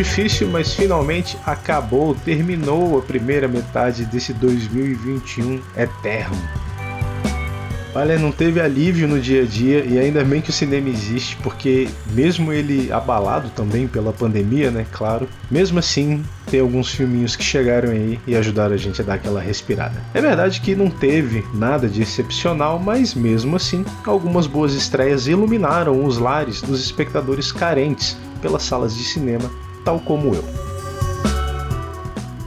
Difícil, mas finalmente acabou, terminou a primeira metade desse 2021 eterno. Olha, não teve alívio no dia a dia e ainda bem que o cinema existe, porque mesmo ele abalado também pela pandemia, né, claro, mesmo assim tem alguns filminhos que chegaram aí e ajudaram a gente a dar aquela respirada. É verdade que não teve nada de excepcional, mas mesmo assim, algumas boas estreias iluminaram os lares dos espectadores carentes pelas salas de cinema, tal como eu.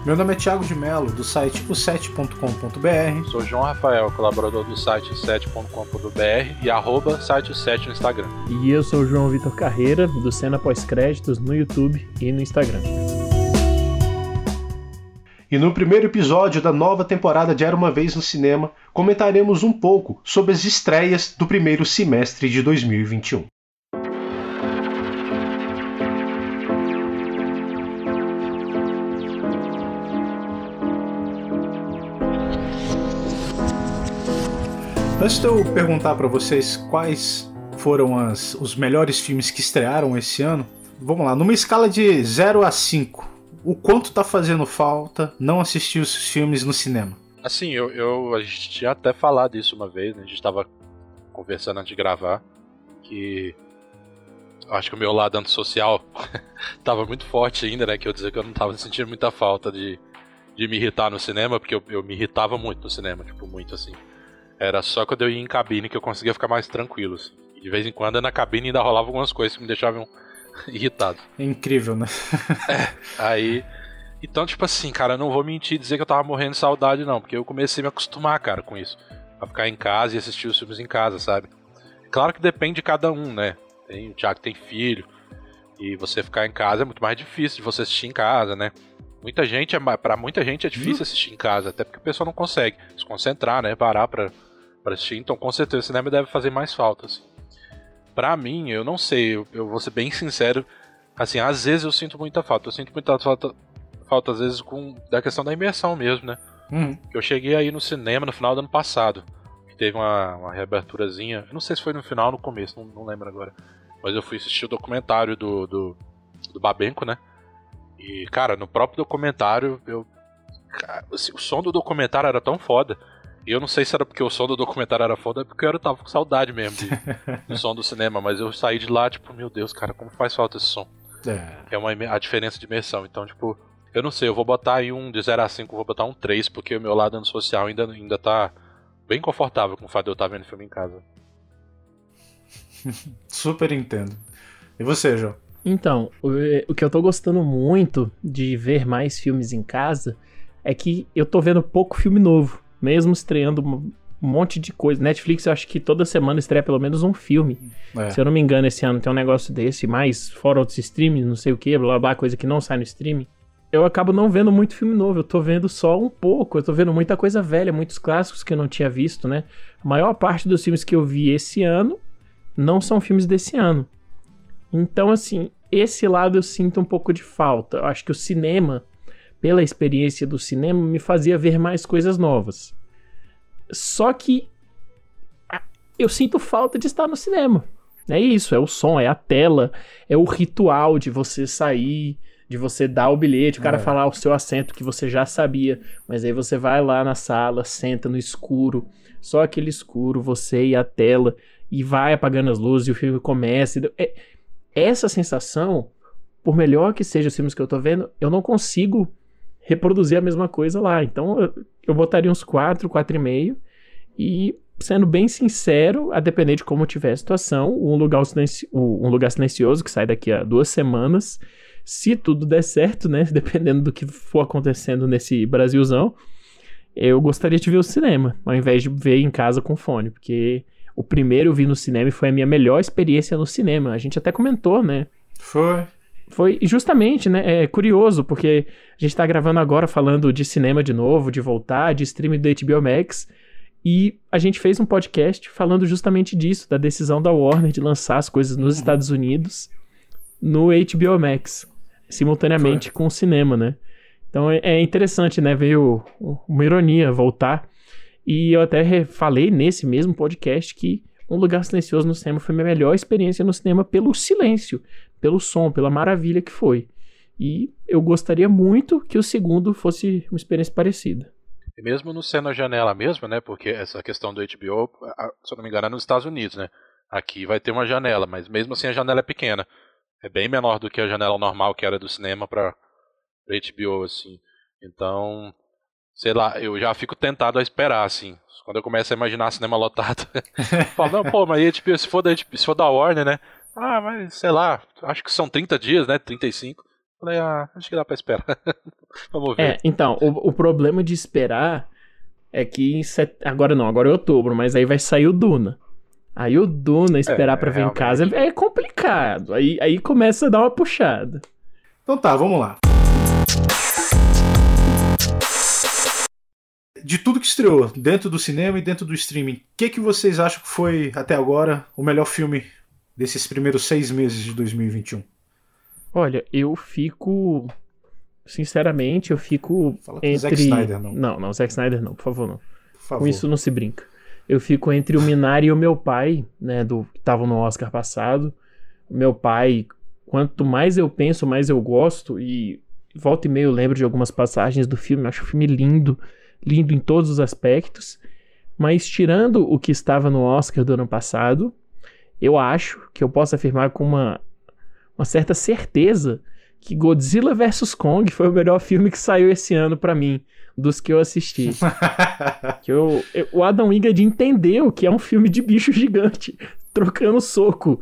Meu nome é Thiago de Mello, do site o7.com.br. Sou João Rafael, colaborador do site 7.com.br e arroba site 7 no Instagram. E eu sou o João Vitor Carreira, do Cena Pós-Créditos no YouTube e no Instagram. E no primeiro episódio da nova temporada de Era Uma Vez no Cinema, comentaremos um pouco sobre as estreias do primeiro semestre de 2021. Antes de eu perguntar para vocês quais foram as, os melhores filmes que estrearam esse ano, vamos lá, numa escala de 0 a 5, o quanto tá fazendo falta não assistir os filmes no cinema? Assim, eu, eu a gente tinha até falado isso uma vez, né? A gente tava conversando antes de gravar, que acho que o meu lado antissocial tava muito forte ainda, né? Que eu dizer que eu não tava sentindo muita falta de, de me irritar no cinema, porque eu, eu me irritava muito no cinema, tipo, muito assim. Era só quando eu ia em cabine que eu conseguia ficar mais tranquilo. Assim. De vez em quando na cabine ainda rolava algumas coisas que me deixavam irritado. É incrível, né? é, aí. Então, tipo assim, cara, eu não vou mentir e dizer que eu tava morrendo de saudade, não, porque eu comecei a me acostumar, cara, com isso. A ficar em casa e assistir os filmes em casa, sabe? Claro que depende de cada um, né? Tem, o Thiago tem filho, e você ficar em casa é muito mais difícil de você assistir em casa, né? Muita gente, é, para muita gente é difícil uhum. assistir em casa, até porque a pessoa não consegue se concentrar, né? Parar pra, para assistir, então com certeza o cinema deve fazer mais falta. Assim. Pra mim, eu não sei, eu, eu, vou ser bem sincero, assim, às vezes eu sinto muita falta, eu sinto muita falta, falta às vezes com da questão da imersão mesmo, né? Uhum. Eu cheguei aí no cinema no final do ano passado, que teve uma, uma reaberturazinha, não sei se foi no final ou no começo, não, não lembro agora, mas eu fui assistir o documentário do, do, do Babenco, né? E, cara, no próprio documentário, eu. Assim, o som do documentário era tão foda e eu não sei se era porque o som do documentário era foda, é porque eu tava com saudade mesmo de, do som do cinema, mas eu saí de lá, tipo, meu Deus, cara, como faz falta esse som. É, é uma, a diferença de imersão. Então, tipo, eu não sei, eu vou botar aí um de 0 a 5, vou botar um 3, porque o meu lado antissocial ainda, ainda tá bem confortável com o fato de eu estar vendo filme em casa. Super entendo. E você, João? Então, o, o que eu tô gostando muito de ver mais filmes em casa é que eu tô vendo pouco filme novo mesmo estreando um monte de coisa. Netflix, eu acho que toda semana estreia pelo menos um filme. É. Se eu não me engano, esse ano tem um negócio desse, mais fora outros streams, não sei o que, blá, blá blá, coisa que não sai no streaming. Eu acabo não vendo muito filme novo, eu tô vendo só um pouco, eu tô vendo muita coisa velha, muitos clássicos que eu não tinha visto, né? A maior parte dos filmes que eu vi esse ano não são filmes desse ano. Então, assim, esse lado eu sinto um pouco de falta. Eu acho que o cinema pela experiência do cinema, me fazia ver mais coisas novas. Só que eu sinto falta de estar no cinema. É isso, é o som, é a tela, é o ritual de você sair, de você dar o bilhete, o cara é. falar o seu assento que você já sabia, mas aí você vai lá na sala, senta no escuro, só aquele escuro, você e a tela, e vai apagando as luzes e o filme começa. É, essa sensação, por melhor que seja os filmes que eu tô vendo, eu não consigo reproduzir a mesma coisa lá. Então eu, botaria uns 4, 4,5 e sendo bem sincero, a depender de como tiver a situação, um lugar, silenci um lugar silencioso que sai daqui a duas semanas, se tudo der certo, né, dependendo do que for acontecendo nesse Brasilzão, eu gostaria de ver o cinema, ao invés de ver em casa com fone, porque o primeiro eu vi no cinema e foi a minha melhor experiência no cinema. A gente até comentou, né? Foi. Foi justamente, né? É curioso, porque a gente tá gravando agora falando de cinema de novo, de voltar, de streaming do HBO Max. E a gente fez um podcast falando justamente disso, da decisão da Warner de lançar as coisas nos uhum. Estados Unidos no HBO Max, simultaneamente Foi. com o cinema, né? Então é, é interessante, né? Veio uma ironia voltar. E eu até falei nesse mesmo podcast que Um Lugar Silencioso no cinema foi minha melhor experiência no cinema pelo silêncio pelo som, pela maravilha que foi. E eu gostaria muito que o segundo fosse uma experiência parecida. Mesmo não sendo a janela mesmo, né? Porque essa questão do HBO, se eu não me engano, é nos Estados Unidos, né? Aqui vai ter uma janela, mas mesmo assim a janela é pequena. É bem menor do que a janela normal que era do cinema para HBO, assim. Então, sei lá, eu já fico tentado a esperar, assim. Quando eu começo a imaginar cinema lotado, falo, não, pô, mas HBO, se for da, HBO, se for da Warner, né? Ah, mas sei lá, acho que são 30 dias, né? 35. Falei, ah, acho que dá pra esperar. Vamos ver. É, então, o, o problema de esperar é que set... agora não, agora é outubro, mas aí vai sair o Duna. Aí o Duna esperar é, pra ver realmente. em casa é complicado. Aí, aí começa a dar uma puxada. Então tá, vamos lá. De tudo que estreou dentro do cinema e dentro do streaming, o que, que vocês acham que foi até agora o melhor filme desses primeiros seis meses de 2021? Olha, eu fico. Sinceramente, eu fico Fala entre. Zack Snyder, não. Não, não, Zack Snyder não, por favor, não. Por favor. Com isso não se brinca. Eu fico entre o Minari e o meu pai, né, do que estavam no Oscar passado. Meu pai, quanto mais eu penso, mais eu gosto e volta e meio eu lembro de algumas passagens do filme, acho o filme lindo, lindo em todos os aspectos. Mas tirando o que estava no Oscar do ano passado, eu acho que eu posso afirmar com uma uma certa certeza que Godzilla vs Kong foi o melhor filme que saiu esse ano para mim, dos que eu assisti. que eu, eu, o Adam Wingard entendeu que é um filme de bicho gigante, trocando soco.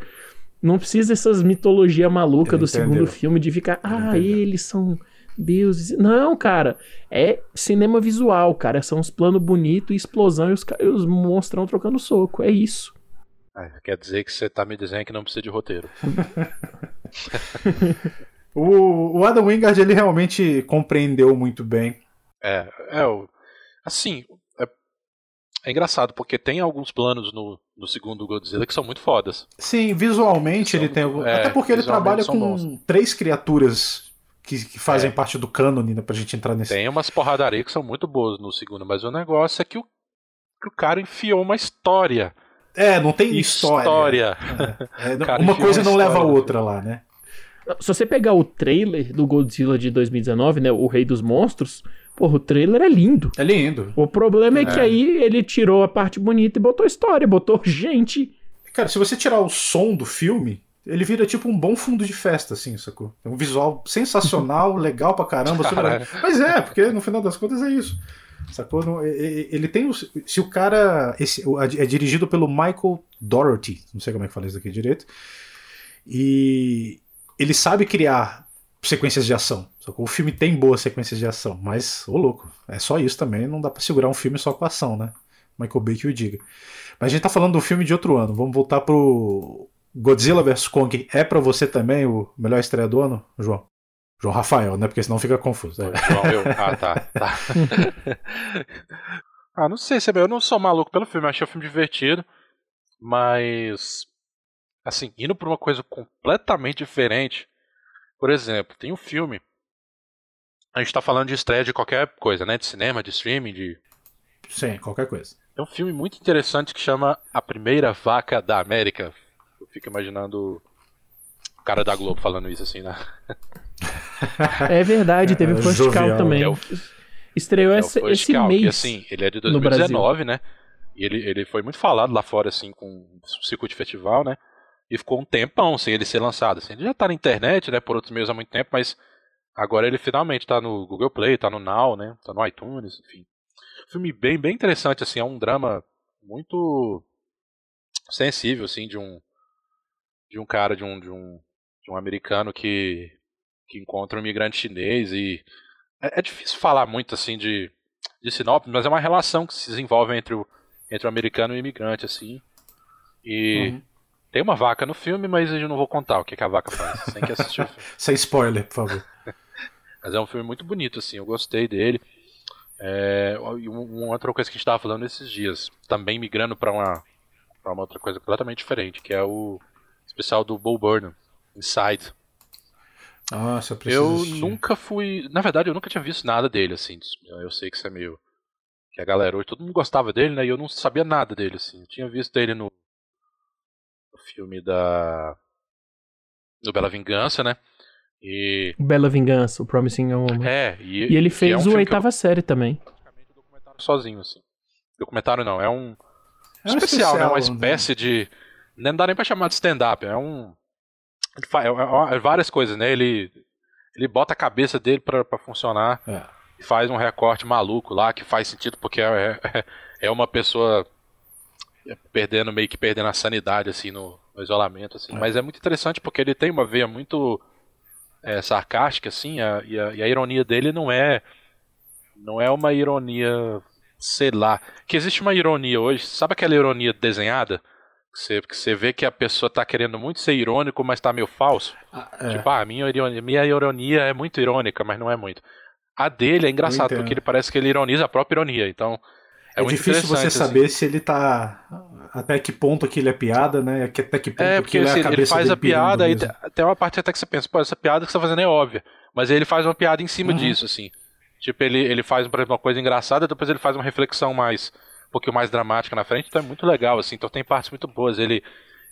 Não precisa dessas mitologia maluca do segundo filme de ficar, ah, eles são deuses. Não, cara, é cinema visual, cara. São os planos bonitos, explosão e os, os monstrão trocando soco. É isso. Ah, quer dizer que você tá me dizendo que não precisa de roteiro. o, o Adam Wingard ele realmente compreendeu muito bem. É, é o, assim, é, é, engraçado porque tem alguns planos no, no segundo Godzilla que são muito fodas. Sim, visualmente ele tem. É, até porque ele trabalha com bons. três criaturas que, que fazem é. parte do cânone, né, pra gente entrar nesse. Tem umas porradarias que são muito boas no segundo, mas o negócio é que o, que o cara enfiou uma história é, não tem história. história. É, é, uma coisa não leva a outra lá, né? Se você pegar o trailer do Godzilla de 2019, né, o Rei dos Monstros, porra, o trailer é lindo. É lindo. O problema é, é que aí ele tirou a parte bonita e botou história, botou gente. Cara, se você tirar o som do filme, ele vira tipo um bom fundo de festa, assim, sacou? É um visual sensacional, legal pra caramba. Super... Mas é, porque no final das contas é isso. Sacou? Ele tem. Se o cara. Esse, é dirigido pelo Michael Doherty. Não sei como é que fala isso aqui direito. E ele sabe criar sequências de ação. Sacou? O filme tem boas sequências de ação, mas, ô louco, é só isso também. Não dá para segurar um filme só com ação, né? Michael Bay que o diga. Mas a gente tá falando do filme de outro ano. Vamos voltar pro Godzilla vs Kong. É para você também o melhor estreia do ano, João? João Rafael, né? Porque senão fica confuso. É. João, eu. Ah, tá. tá. ah, não sei se eu não sou maluco pelo filme, eu achei o filme divertido, mas. Assim, indo pra uma coisa completamente diferente. Por exemplo, tem um filme. A gente tá falando de estreia de qualquer coisa, né? De cinema, de streaming, de. Sim, qualquer coisa. Tem um filme muito interessante que chama A Primeira Vaca da América. Eu fico imaginando o cara da Globo falando isso assim, né? É verdade, teve o é, First Call também. É o, Estreou é esse, esse Call, mês. Que, assim, ele é de 2019, né? E ele, ele foi muito falado lá fora, assim, com o circuito de festival, né? E ficou um tempão sem ele ser lançado. Assim. Ele já tá na internet, né? Por outros meios há muito tempo, mas agora ele finalmente tá no Google Play, tá no Now, né? Tá no iTunes, enfim. Filme bem, bem interessante, assim, é um drama muito sensível, assim, de um de um cara, de um, de um, de um americano que que encontra um imigrante chinês e é, é difícil falar muito assim de, de sinopse, mas é uma relação que se desenvolve entre o, entre o americano e o imigrante assim. E uhum. tem uma vaca no filme, mas eu não vou contar o que, que a vaca faz. Tem que assistir o filme. Sem spoiler, por favor. mas é um filme muito bonito assim, eu gostei dele. É, uma outra coisa que a gente estava falando esses dias, também migrando para uma, pra uma outra coisa completamente diferente, que é o especial do Bo Burnham, Inside. Nossa, eu Eu assistir. nunca fui. Na verdade, eu nunca tinha visto nada dele, assim. Eu sei que isso é meio. Que a galera hoje, todo mundo gostava dele, né? E eu não sabia nada dele, assim. Eu tinha visto ele no. No filme da. No Bela Vingança, né? E... Bela Vingança, o Promising Young Woman. É, e, e ele fez é um o oitava eu... série também. Sozinho, assim. Documentário não, é um. É um especial, especial, né? Uma espécie né? de. Não dá nem pra chamar de stand-up, é um. É, é, várias coisas, né? Ele, ele bota a cabeça dele pra, pra funcionar é. e faz um recorte maluco lá que faz sentido porque é, é, é uma pessoa perdendo, meio que perdendo a sanidade, assim, no, no isolamento, assim. É. Mas é muito interessante porque ele tem uma veia muito é, sarcástica, assim, a, e, a, e a ironia dele não é. Não é uma ironia sei lá. Que existe uma ironia hoje, sabe aquela ironia desenhada? Você, que você vê que a pessoa tá querendo muito ser irônico, mas tá meio falso. Ah, é. Tipo, ah, a minha ironia, minha ironia é muito irônica, mas não é muito. A dele é engraçado, porque ele parece que ele ironiza a própria ironia, então. É, é difícil você assim. saber se ele tá. Até que ponto aquilo é piada, né? Até que ponto é, porque assim, é a ele faz a piada e tem uma parte até que você pensa, pô, essa piada que você tá fazendo é óbvia. Mas aí ele faz uma piada em cima uhum. disso, assim. Tipo, ele, ele faz, por exemplo, uma coisa engraçada, depois ele faz uma reflexão mais um pouquinho mais dramática na frente, então é muito legal, assim. Então tem partes muito boas. Ele,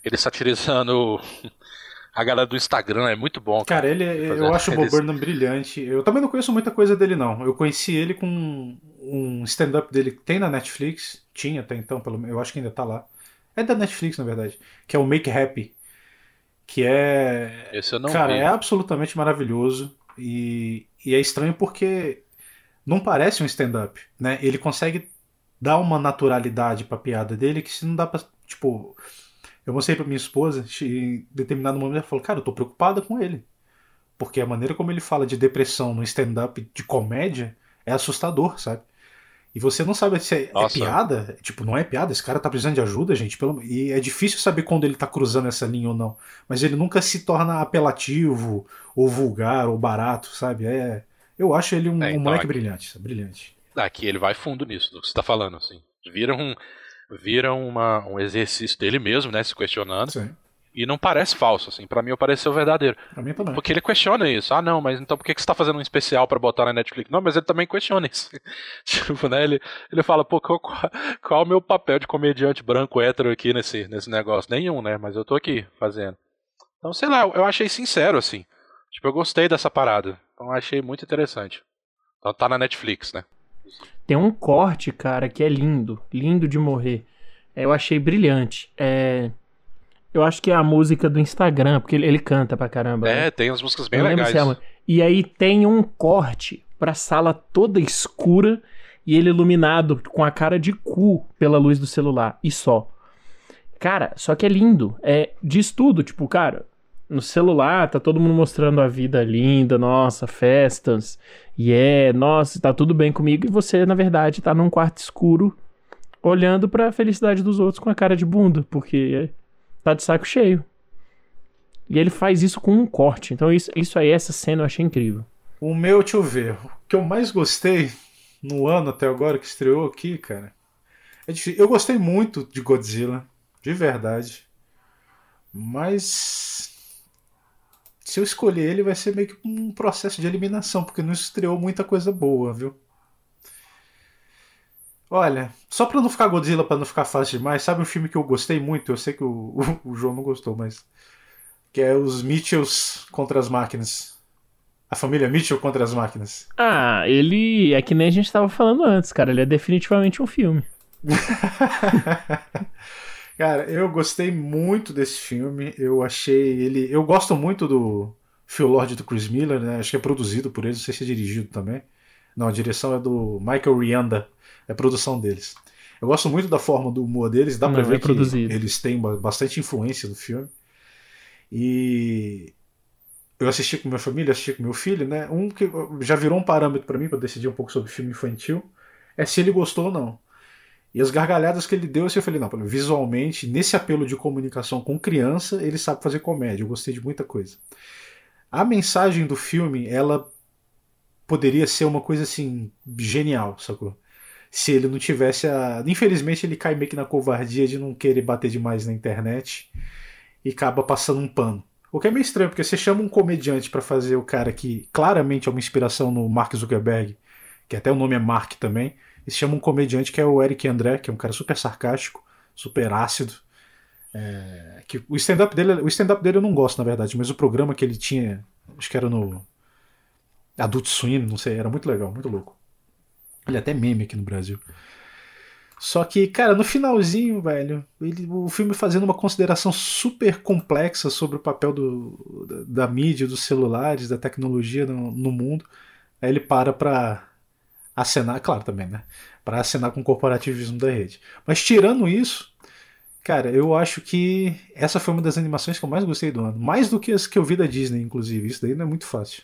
ele satirizando a galera do Instagram, é muito bom. Cara, cara ele, é, eu acho o Bob Burnham brilhante. Eu também não conheço muita coisa dele, não. Eu conheci ele com um stand-up dele que tem na Netflix. Tinha até então, pelo eu acho que ainda tá lá. É da Netflix, na verdade. Que é o Make Happy. Que é. Esse eu não Cara, vi. é absolutamente maravilhoso. E, e é estranho porque não parece um stand-up, né? Ele consegue dar uma naturalidade pra piada dele que se não dá pra. Tipo, eu mostrei pra minha esposa, em determinado momento ela falou: Cara, eu tô preocupada com ele. Porque a maneira como ele fala de depressão no stand-up de comédia é assustador, sabe? E você não sabe se é, é, piada, tipo, não é piada, esse cara tá precisando de ajuda, gente. Pelo... E é difícil saber quando ele tá cruzando essa linha ou não. Mas ele nunca se torna apelativo, ou vulgar, ou barato, sabe? É, eu acho ele um, é, então, um moleque aqui, brilhante, brilhante. Aqui ele vai fundo nisso, do que você tá falando, assim. Vira um, vira uma, um exercício dele mesmo, né, se questionando. Sim. E não parece falso, assim. Pra mim, pareceu verdadeiro. Pra mim também. Porque ele questiona isso. Ah, não, mas então por que, que você tá fazendo um especial para botar na Netflix? Não, mas ele também questiona isso. tipo, né? Ele, ele fala, pô, qual, qual, é o meu papel de comediante branco hétero aqui nesse, nesse negócio? Nenhum, né? Mas eu tô aqui fazendo. Então, sei lá, eu achei sincero, assim. Tipo, eu gostei dessa parada. Então achei muito interessante. Então tá na Netflix, né? Tem um corte, cara, que é lindo. Lindo de morrer. É, eu achei brilhante. É... Eu acho que é a música do Instagram, porque ele, ele canta pra caramba. É, né? tem umas músicas bem legais. É e aí tem um corte pra sala toda escura e ele iluminado com a cara de cu pela luz do celular. E só. Cara, só que é lindo. É, diz tudo, tipo, cara, no celular, tá todo mundo mostrando a vida linda, nossa, festas, e é, nossa, tá tudo bem comigo, e você, na verdade, tá num quarto escuro, olhando para a felicidade dos outros com a cara de bunda, porque tá de saco cheio. E ele faz isso com um corte. Então, isso, isso aí, essa cena eu achei incrível. O meu, deixa eu ver. O que eu mais gostei no ano até agora que estreou aqui, cara. É difícil. Eu gostei muito de Godzilla, de verdade. Mas se eu escolher ele, vai ser meio que um processo de eliminação, porque não estreou muita coisa boa, viu? Olha, só pra não ficar Godzilla, pra não ficar fácil demais, sabe um filme que eu gostei muito? Eu sei que o, o, o João não gostou, mas. Que é os Mitchells contra as máquinas. A família Mitchell contra as máquinas. Ah, ele é que nem a gente tava falando antes, cara. Ele é definitivamente um filme. Cara, eu gostei muito desse filme. Eu achei ele. Eu gosto muito do Phil Lord do Chris Miller, né? Acho que é produzido por eles, não sei se é dirigido também. Não, a direção é do Michael Rianda, é produção deles. Eu gosto muito da forma do humor deles, dá não, pra ver é que produzido. eles têm bastante influência no filme. E eu assisti com minha família, assisti com meu filho, né? Um que já virou um parâmetro para mim para decidir um pouco sobre filme infantil é se ele gostou ou não. E as gargalhadas que ele deu, assim, eu falei, não, visualmente, nesse apelo de comunicação com criança, ele sabe fazer comédia. Eu gostei de muita coisa. A mensagem do filme, ela poderia ser uma coisa assim, genial, sacou? Se ele não tivesse a. Infelizmente, ele cai meio que na covardia de não querer bater demais na internet e acaba passando um pano. O que é meio estranho, porque você chama um comediante para fazer o cara que claramente é uma inspiração no Mark Zuckerberg, que até o nome é Mark também e se chama um comediante que é o Eric André, que é um cara super sarcástico, super ácido. É, que o stand-up dele, o stand-up dele eu não gosto, na verdade, mas o programa que ele tinha, acho que era no Adult Swim, não sei, era muito legal, muito louco. Ele é até meme aqui no Brasil. Só que, cara, no finalzinho, velho, ele, o filme fazendo uma consideração super complexa sobre o papel do, da, da mídia, dos celulares, da tecnologia no, no mundo, aí ele para pra acenar, claro também, né? Pra acenar com o corporativismo da rede. Mas tirando isso, cara, eu acho que essa foi uma das animações que eu mais gostei do ano. Mais do que as que eu vi da Disney, inclusive. Isso daí não é muito fácil.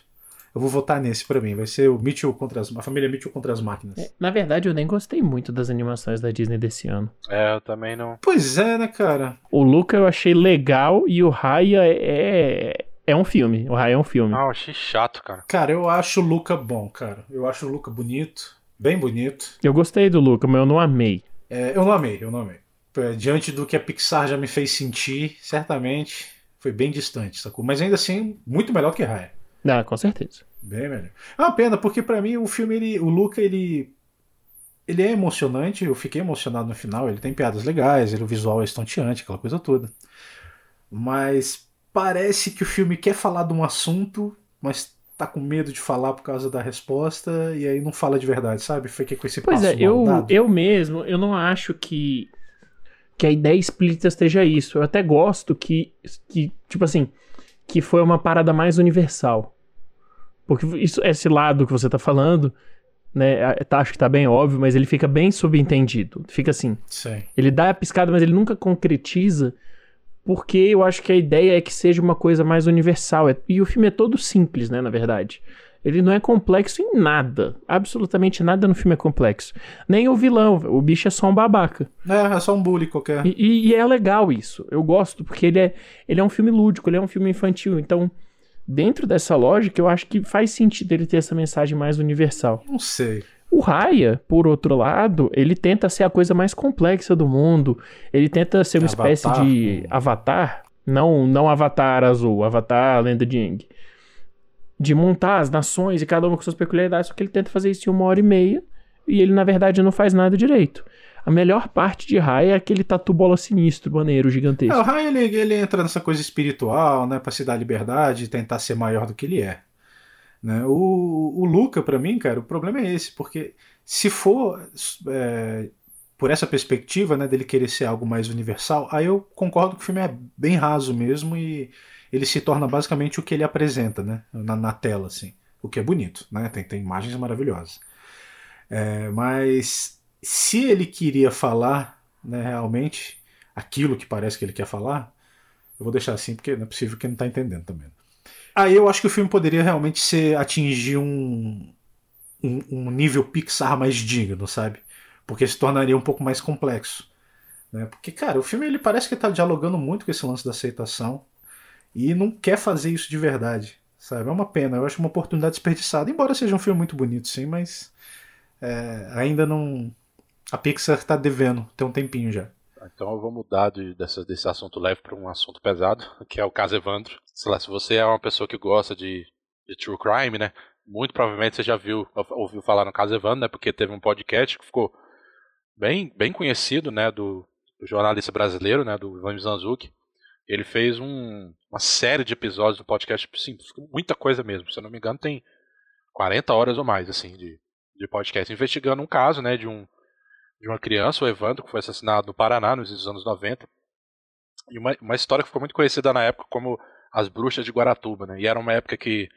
Eu vou votar nesse para mim. Vai ser o Mitchell contra as, a família Mitchell contra as máquinas. É, na verdade, eu nem gostei muito das animações da Disney desse ano. É, eu também não. Pois é, né, cara? O Luca eu achei legal e o Raya é é um filme. O Raya é um filme. Ah, eu achei chato, cara. Cara, eu acho o Luca bom, cara. Eu acho o Luca bonito, bem bonito. Eu gostei do Luca, mas eu não amei. É, eu não amei, eu não amei. É, diante do que a Pixar já me fez sentir, certamente foi bem distante, sacou? Mas ainda assim, muito melhor que Raya. Ah, com certeza. Bem melhor. É uma pena, porque para mim o filme, ele, o Luca, ele. Ele é emocionante, eu fiquei emocionado no final, ele tem piadas legais, ele, o visual é estonteante, aquela coisa toda. Mas parece que o filme quer falar de um assunto, mas tá com medo de falar por causa da resposta, e aí não fala de verdade, sabe? Foi que com esse Pois é, eu, eu mesmo, eu não acho que, que a ideia explícita esteja isso. Eu até gosto que, que, tipo assim, que foi uma parada mais universal. Porque isso, esse lado que você tá falando, né, tá, acho que tá bem óbvio, mas ele fica bem subentendido. Fica assim. Sim. Ele dá a piscada, mas ele nunca concretiza, porque eu acho que a ideia é que seja uma coisa mais universal. É, e o filme é todo simples, né, na verdade. Ele não é complexo em nada. Absolutamente nada no filme é complexo. Nem o vilão. O bicho é só um babaca. É, é só um bully qualquer. E, e, e é legal isso. Eu gosto, porque ele é, ele é um filme lúdico, ele é um filme infantil. Então, dentro dessa lógica, eu acho que faz sentido ele ter essa mensagem mais universal. Não sei. O Raya, por outro lado, ele tenta ser a coisa mais complexa do mundo. Ele tenta ser uma avatar. espécie de avatar. Não, não avatar azul, avatar lenda de Yang. De montar as nações e cada uma com suas peculiaridades, só que ele tenta fazer isso em uma hora e meia. E ele, na verdade, não faz nada direito. A melhor parte de Raya é aquele tatu bola sinistro, maneiro, gigantesco. É, o Raya ele, ele, entra nessa coisa espiritual, né, pra se dar liberdade e tentar ser maior do que ele é. Né? O, o Luca, para mim, cara, o problema é esse, porque se for é, por essa perspectiva, né, dele querer ser algo mais universal, aí eu concordo que o filme é bem raso mesmo e ele se torna basicamente o que ele apresenta, né, na, na tela, assim, o que é bonito, né, tem, tem imagens maravilhosas. É, mas se ele queria falar né, realmente aquilo que parece que ele quer falar, eu vou deixar assim porque não é possível que não está entendendo também. Aí eu acho que o filme poderia realmente ser atingir um, um, um, nível Pixar mais digno, sabe? Porque se tornaria um pouco mais complexo. Né? Porque, cara, o filme ele parece que está dialogando muito com esse lance da aceitação e não quer fazer isso de verdade, sabe? É uma pena, eu acho uma oportunidade desperdiçada. Embora seja um filme muito bonito, sim, mas é, ainda não, a Pixar tá devendo, tem um tempinho já. Então eu vou mudar de, dessa, desse assunto leve para um assunto pesado, que é o caso Evandro. Sei lá, se você é uma pessoa que gosta de, de true crime, né? Muito provavelmente você já viu, ouviu falar no caso Evandro, né? Porque teve um podcast que ficou bem, bem conhecido, né? Do, do jornalista brasileiro, né? Do Ivan Mizanzuki. Ele fez um, uma série de episódios do podcast, sim, muita coisa mesmo. Se eu não me engano, tem 40 horas ou mais, assim, de, de podcast, investigando um caso, né? De um de uma criança, o Evandro, que foi assassinado no Paraná nos anos 90. E uma, uma história que ficou muito conhecida na época como As Bruxas de Guaratuba, né? E era uma época que,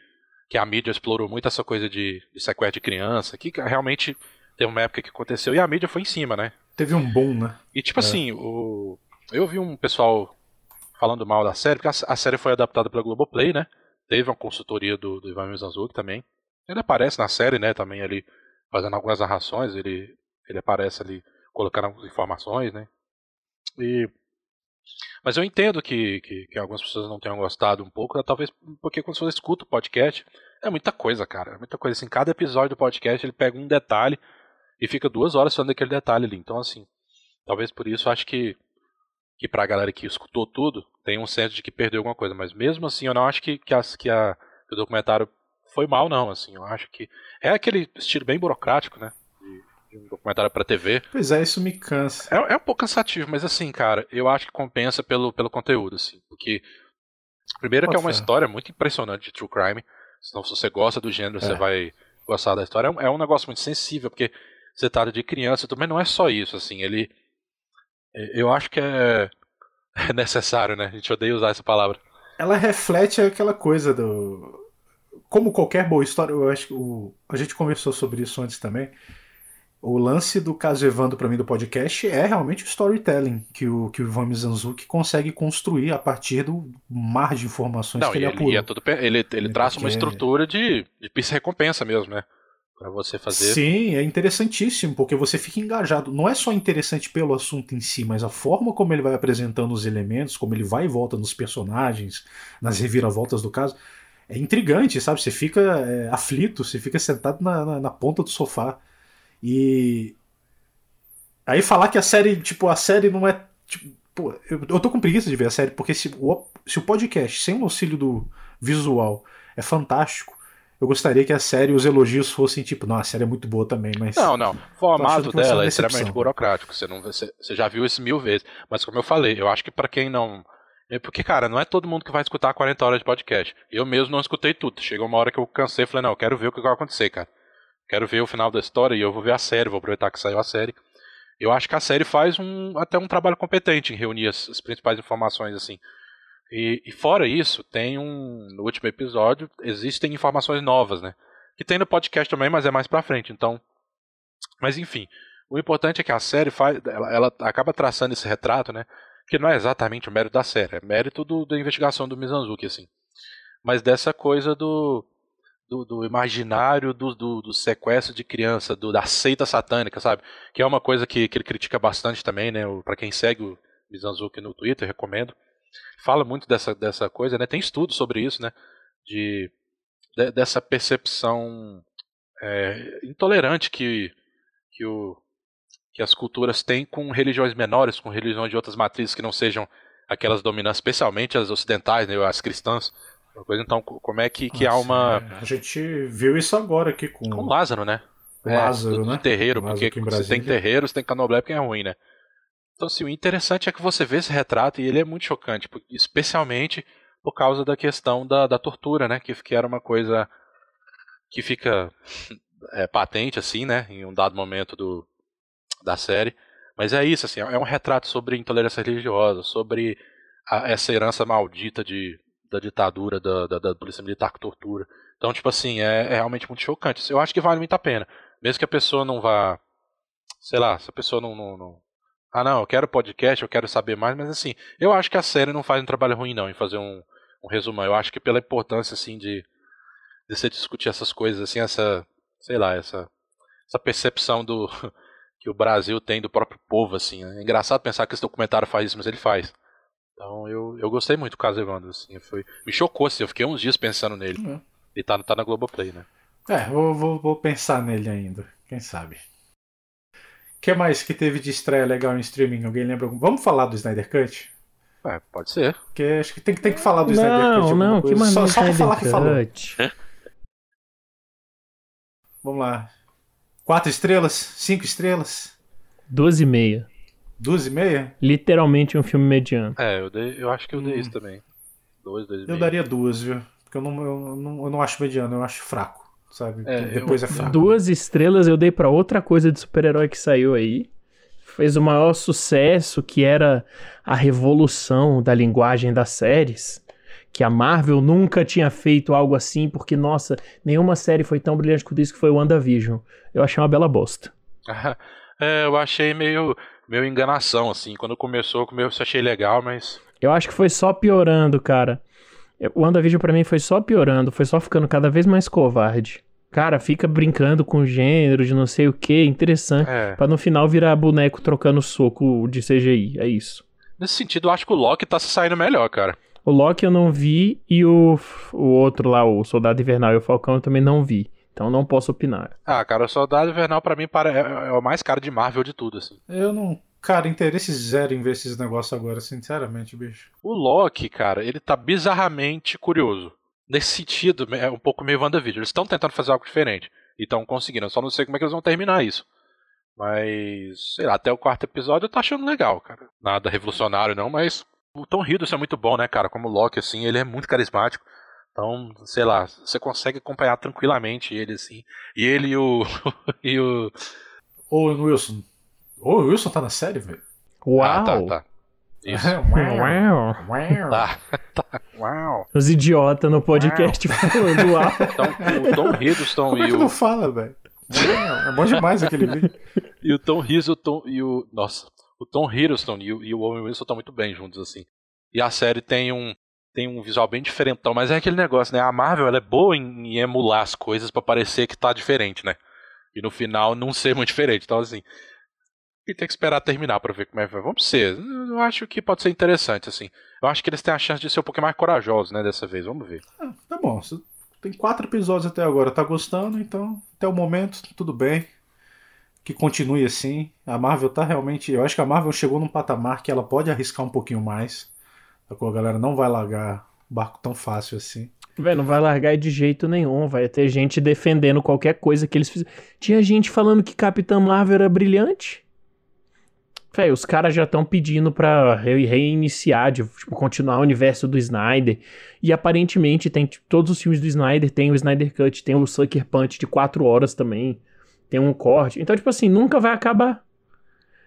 que a mídia explorou muito essa coisa de, de sequestro de criança, que realmente teve uma época que aconteceu e a mídia foi em cima, né? Teve um boom, né? E tipo é. assim, o, eu vi um pessoal falando mal da série, porque a, a série foi adaptada pela Globoplay, né? Teve uma consultoria do, do Ivan Mizanzuki também. Ele aparece na série, né, também ali, fazendo algumas narrações, ele ele aparece ali colocando informações, né? E mas eu entendo que, que, que, algumas pessoas não tenham gostado um pouco, talvez porque quando você escuta o podcast, é muita coisa, cara. É muita coisa. Assim, cada episódio do podcast ele pega um detalhe e fica duas horas falando daquele detalhe ali. Então, assim, talvez por isso acho que, que pra galera que escutou tudo, tem um senso de que perdeu alguma coisa. Mas mesmo assim, eu não acho que, que, as, que, a, que o documentário foi mal, não. Assim, eu acho que é aquele estilo bem burocrático, né? De um documentário pra TV. Pois é, isso me cansa. É, é um pouco cansativo, mas assim, cara, eu acho que compensa pelo, pelo conteúdo, assim. Porque, primeiro que é uma história muito impressionante de true crime. Então, se você gosta do gênero, é. você vai gostar da história. É um, é um negócio muito sensível, porque você trata de criança, também não é só isso, assim, ele... Eu acho que é, é necessário, né? A gente odeia usar essa palavra. Ela reflete aquela coisa do... Como qualquer boa história, eu acho que o... a gente conversou sobre isso antes também, o lance do caso Evandro para mim do podcast é realmente o storytelling que o, que o Ivan Mizanzuki consegue construir a partir do mar de informações Não, que ele, ele apurou. É tudo, ele, ele é traça uma estrutura de, de pista-recompensa mesmo, né? para você fazer. Sim, é interessantíssimo, porque você fica engajado. Não é só interessante pelo assunto em si, mas a forma como ele vai apresentando os elementos, como ele vai e volta nos personagens, nas reviravoltas do caso. É intrigante, sabe? Você fica é, aflito, você fica sentado na, na, na ponta do sofá e aí falar que a série, tipo, a série não é. Tipo, pô, eu, eu tô com preguiça de ver a série, porque se o, se o podcast, sem o auxílio do visual, é fantástico, eu gostaria que a série, os elogios fossem tipo, não, a série é muito boa também, mas. Não, não. O formato dela é extremamente burocrático. Você, não, você, você já viu isso mil vezes. Mas como eu falei, eu acho que para quem não. É porque, cara, não é todo mundo que vai escutar 40 horas de podcast. Eu mesmo não escutei tudo. Chegou uma hora que eu cansei e falei, não, eu quero ver o que vai acontecer, cara. Quero ver o final da história e eu vou ver a série, vou aproveitar que saiu a série. Eu acho que a série faz um, até um trabalho competente em reunir as, as principais informações, assim. E, e, fora isso, tem um. No último episódio, existem informações novas, né? Que tem no podcast também, mas é mais pra frente, então. Mas enfim. O importante é que a série faz. Ela, ela acaba traçando esse retrato, né? Que não é exatamente o mérito da série, é mérito do, da investigação do Mizanzuki, assim. Mas dessa coisa do do, do imaginário do, do, do, sequestro de criança, do, da seita satânica, sabe? Que é uma coisa que, que ele critica bastante também, né? Para quem segue o Mizanzuki no Twitter, recomendo. Fala muito dessa, dessa coisa, né? Tem estudos sobre isso, né? De, de dessa percepção é, intolerante que, que, o, que as culturas têm com religiões menores, com religiões de outras matrizes que não sejam aquelas dominantes, especialmente as ocidentais, né, as cristãs, então, como é que, que Nossa, há uma. É. A gente viu isso agora aqui com. Com Lázaro, né? É, Lázaro, do, do né? terreiro, Lázaro porque você tem terreiro, você tem candomblé porque é ruim, né? Então, assim, o interessante é que você vê esse retrato e ele é muito chocante, especialmente por causa da questão da, da tortura, né? Que, que era uma coisa que fica é, patente, assim, né? Em um dado momento do, da série. Mas é isso, assim, é um retrato sobre intolerância religiosa, sobre a, essa herança maldita de da ditadura, da, da, da, polícia militar que tortura. Então, tipo assim, é, é, realmente muito chocante. Eu acho que vale muito a pena. Mesmo que a pessoa não vá. Sei lá, se a pessoa não, não, não. Ah, não, eu quero podcast, eu quero saber mais, mas assim, eu acho que a série não faz um trabalho ruim, não, em fazer um, um resumão. Eu acho que pela importância, assim, de, de você discutir essas coisas, assim, essa. Sei lá, essa. Essa percepção do. que o Brasil tem do próprio povo, assim. É engraçado pensar que esse documentário faz isso, mas ele faz. Então eu, eu gostei muito do caso Evandro, assim, foi, me chocou, assim, eu fiquei uns dias pensando nele. Uhum. E tá, tá na Globoplay, né? É, vou, vou, vou pensar nele ainda, quem sabe. O que mais que teve de estreia legal em streaming? Alguém lembra? Vamos falar do Snyder Cut? É, pode ser. Porque acho que tem, tem que falar do não, Snyder Cut. Não, não, que só, só pra falar que falou. É? Vamos lá. Quatro estrelas? Cinco estrelas? Doze e meia. Duas e meia? Literalmente um filme mediano. É, eu, dei, eu acho que eu dei hum. isso também. Dois, dois e Eu daria duas, viu? Porque eu não, eu, não, eu não acho mediano, eu acho fraco, sabe? É, Depois eu, é fraco. Duas estrelas eu dei para outra coisa de super-herói que saiu aí. Fez o maior sucesso, que era a revolução da linguagem das séries. Que a Marvel nunca tinha feito algo assim, porque, nossa, nenhuma série foi tão brilhante quanto isso que foi o WandaVision. Eu achei uma bela bosta. é, eu achei meio meio enganação, assim. Quando começou, eu achei legal, mas. Eu acho que foi só piorando, cara. O WandaVision pra mim foi só piorando, foi só ficando cada vez mais covarde. Cara, fica brincando com gênero de não sei o que, interessante. É. Pra no final virar boneco trocando soco de CGI. É isso. Nesse sentido, eu acho que o Loki tá se saindo melhor, cara. O Loki eu não vi e o, o outro lá, o Soldado Invernal e o Falcão eu também não vi. Então não posso opinar. Ah, cara, o Soldado Invernal pra mim é, é o mais caro de Marvel de tudo, assim. Eu não. Cara, interesse zero em ver esses negócios agora, sinceramente, bicho. O Loki, cara, ele tá bizarramente curioso. Nesse sentido, é um pouco meio WandaVision. Eles estão tentando fazer algo diferente. E estão conseguindo. Eu só não sei como é que eles vão terminar isso. Mas, sei lá, até o quarto episódio eu tô achando legal, cara. Nada revolucionário não, mas o Tom Hiddleston é muito bom, né, cara? Como Loki, assim, ele é muito carismático. Então, sei lá, você consegue acompanhar tranquilamente ele, assim. E ele e o. e o. Ô, Wilson. O Wilson tá na série, velho? Uau! Ah, tá, tá. Isso. Uau! Tá, tá. Uau. Os idiotas no podcast falando uau. Então, o Tom Hiddleston Como é e que o. não fala, velho? É bom demais aquele vídeo. E o Tom Hiddleston e o. Nossa. O Tom Hiddleston e o, e o Owen Wilson estão muito bem juntos, assim. E a série tem um. Tem um visual bem diferentão, mas é aquele negócio, né? A Marvel ela é boa em, em emular as coisas pra parecer que tá diferente, né? E no final não ser muito diferente. Então, assim. E tem que esperar terminar pra ver como é que vai. Vamos ser. Eu acho que pode ser interessante, assim. Eu acho que eles têm a chance de ser um pouquinho mais corajosos, né? Dessa vez. Vamos ver. Ah, tá bom. Tem quatro episódios até agora. Tá gostando, então até o momento, tudo bem. Que continue assim. A Marvel tá realmente. Eu acho que a Marvel chegou num patamar que ela pode arriscar um pouquinho mais. A galera não vai largar o barco tão fácil assim. Véi, não vai largar de jeito nenhum. Vai ter gente defendendo qualquer coisa que eles fizeram. Tinha gente falando que Capitã Marvel era brilhante. Véi, os caras já estão pedindo pra re- reiniciar, de, tipo, continuar o universo do Snyder. E aparentemente tem tipo, todos os filmes do Snyder, tem o Snyder Cut, tem o Sucker Punch de 4 horas também. Tem um corte. Então, tipo assim, nunca vai acabar.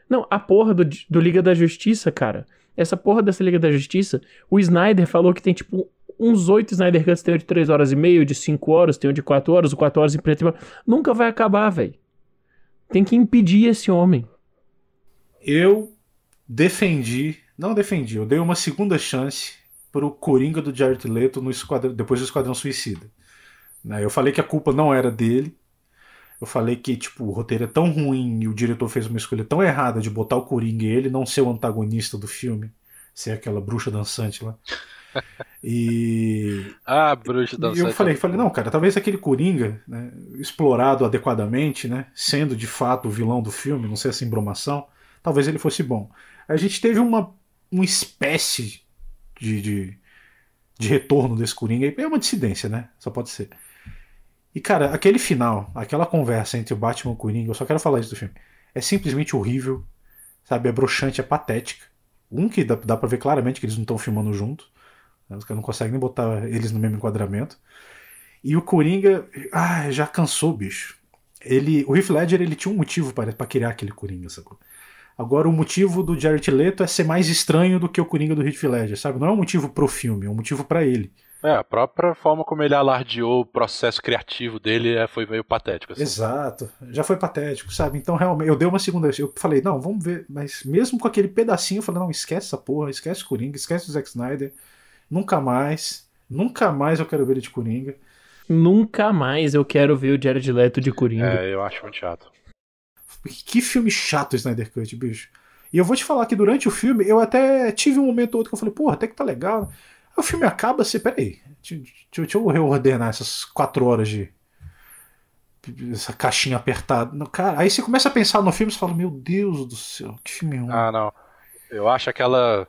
Não, a porra do, do Liga da Justiça, cara. Essa porra dessa Liga da Justiça, o Snyder falou que tem tipo uns 8 Snyder Cuts, tem o de 3 horas e meio, de 5 horas, tem o de 4 horas, o 4 horas em preto e. Nunca vai acabar, velho. Tem que impedir esse homem. Eu defendi, não defendi, eu dei uma segunda chance pro Coringa do Jared Leto no esquadrão, depois do Esquadrão Suicida. Né, Eu falei que a culpa não era dele. Eu falei que tipo, o roteiro é tão ruim e o diretor fez uma escolha tão errada de botar o Coringa e ele não ser o antagonista do filme, ser aquela bruxa dançante lá. E Ah, bruxa da e eu falei, falei, não, cara, talvez aquele Coringa, né, explorado adequadamente, né, sendo de fato o vilão do filme, não sei essa embromação, talvez ele fosse bom. A gente teve uma, uma espécie de, de, de retorno desse Coringa, é uma dissidência, né? Só pode ser. E, cara, aquele final, aquela conversa entre o Batman e o Coringa, eu só quero falar isso do filme, é simplesmente horrível, sabe? É broxante, é patética. Um que dá, dá pra ver claramente que eles não estão filmando junto. né? Os caras não conseguem nem botar eles no mesmo enquadramento. E o Coringa, ah, já cansou, bicho. Ele, o Heath Ledger, ele tinha um motivo para para criar aquele Coringa, sacou? Agora o motivo do Jared Leto é ser mais estranho do que o Coringa do Heath Ledger, sabe? Não é um motivo pro filme, é um motivo para ele. É, a própria forma como ele alardeou o processo criativo dele é, foi meio patético. Assim. Exato. Já foi patético, sabe? Então, realmente, eu dei uma segunda. Eu falei, não, vamos ver. Mas mesmo com aquele pedacinho, eu falei, não, esquece essa porra, esquece o Coringa, esquece o Zack Snyder. Nunca mais. Nunca mais eu quero ver ele de Coringa. Nunca mais eu quero ver o Jared Leto de Coringa. É, eu acho muito chato. Que filme chato o Snyder Cut, bicho. E eu vou te falar que durante o filme, eu até tive um momento ou outro que eu falei, porra, até que tá legal. O filme acaba, você, peraí, deixa, deixa, deixa eu reordenar essas quatro horas de. essa caixinha apertada. Não, Cara, aí você começa a pensar no filme e você fala, meu Deus do céu, que filme ruim. Ah, não. Eu acho aquela.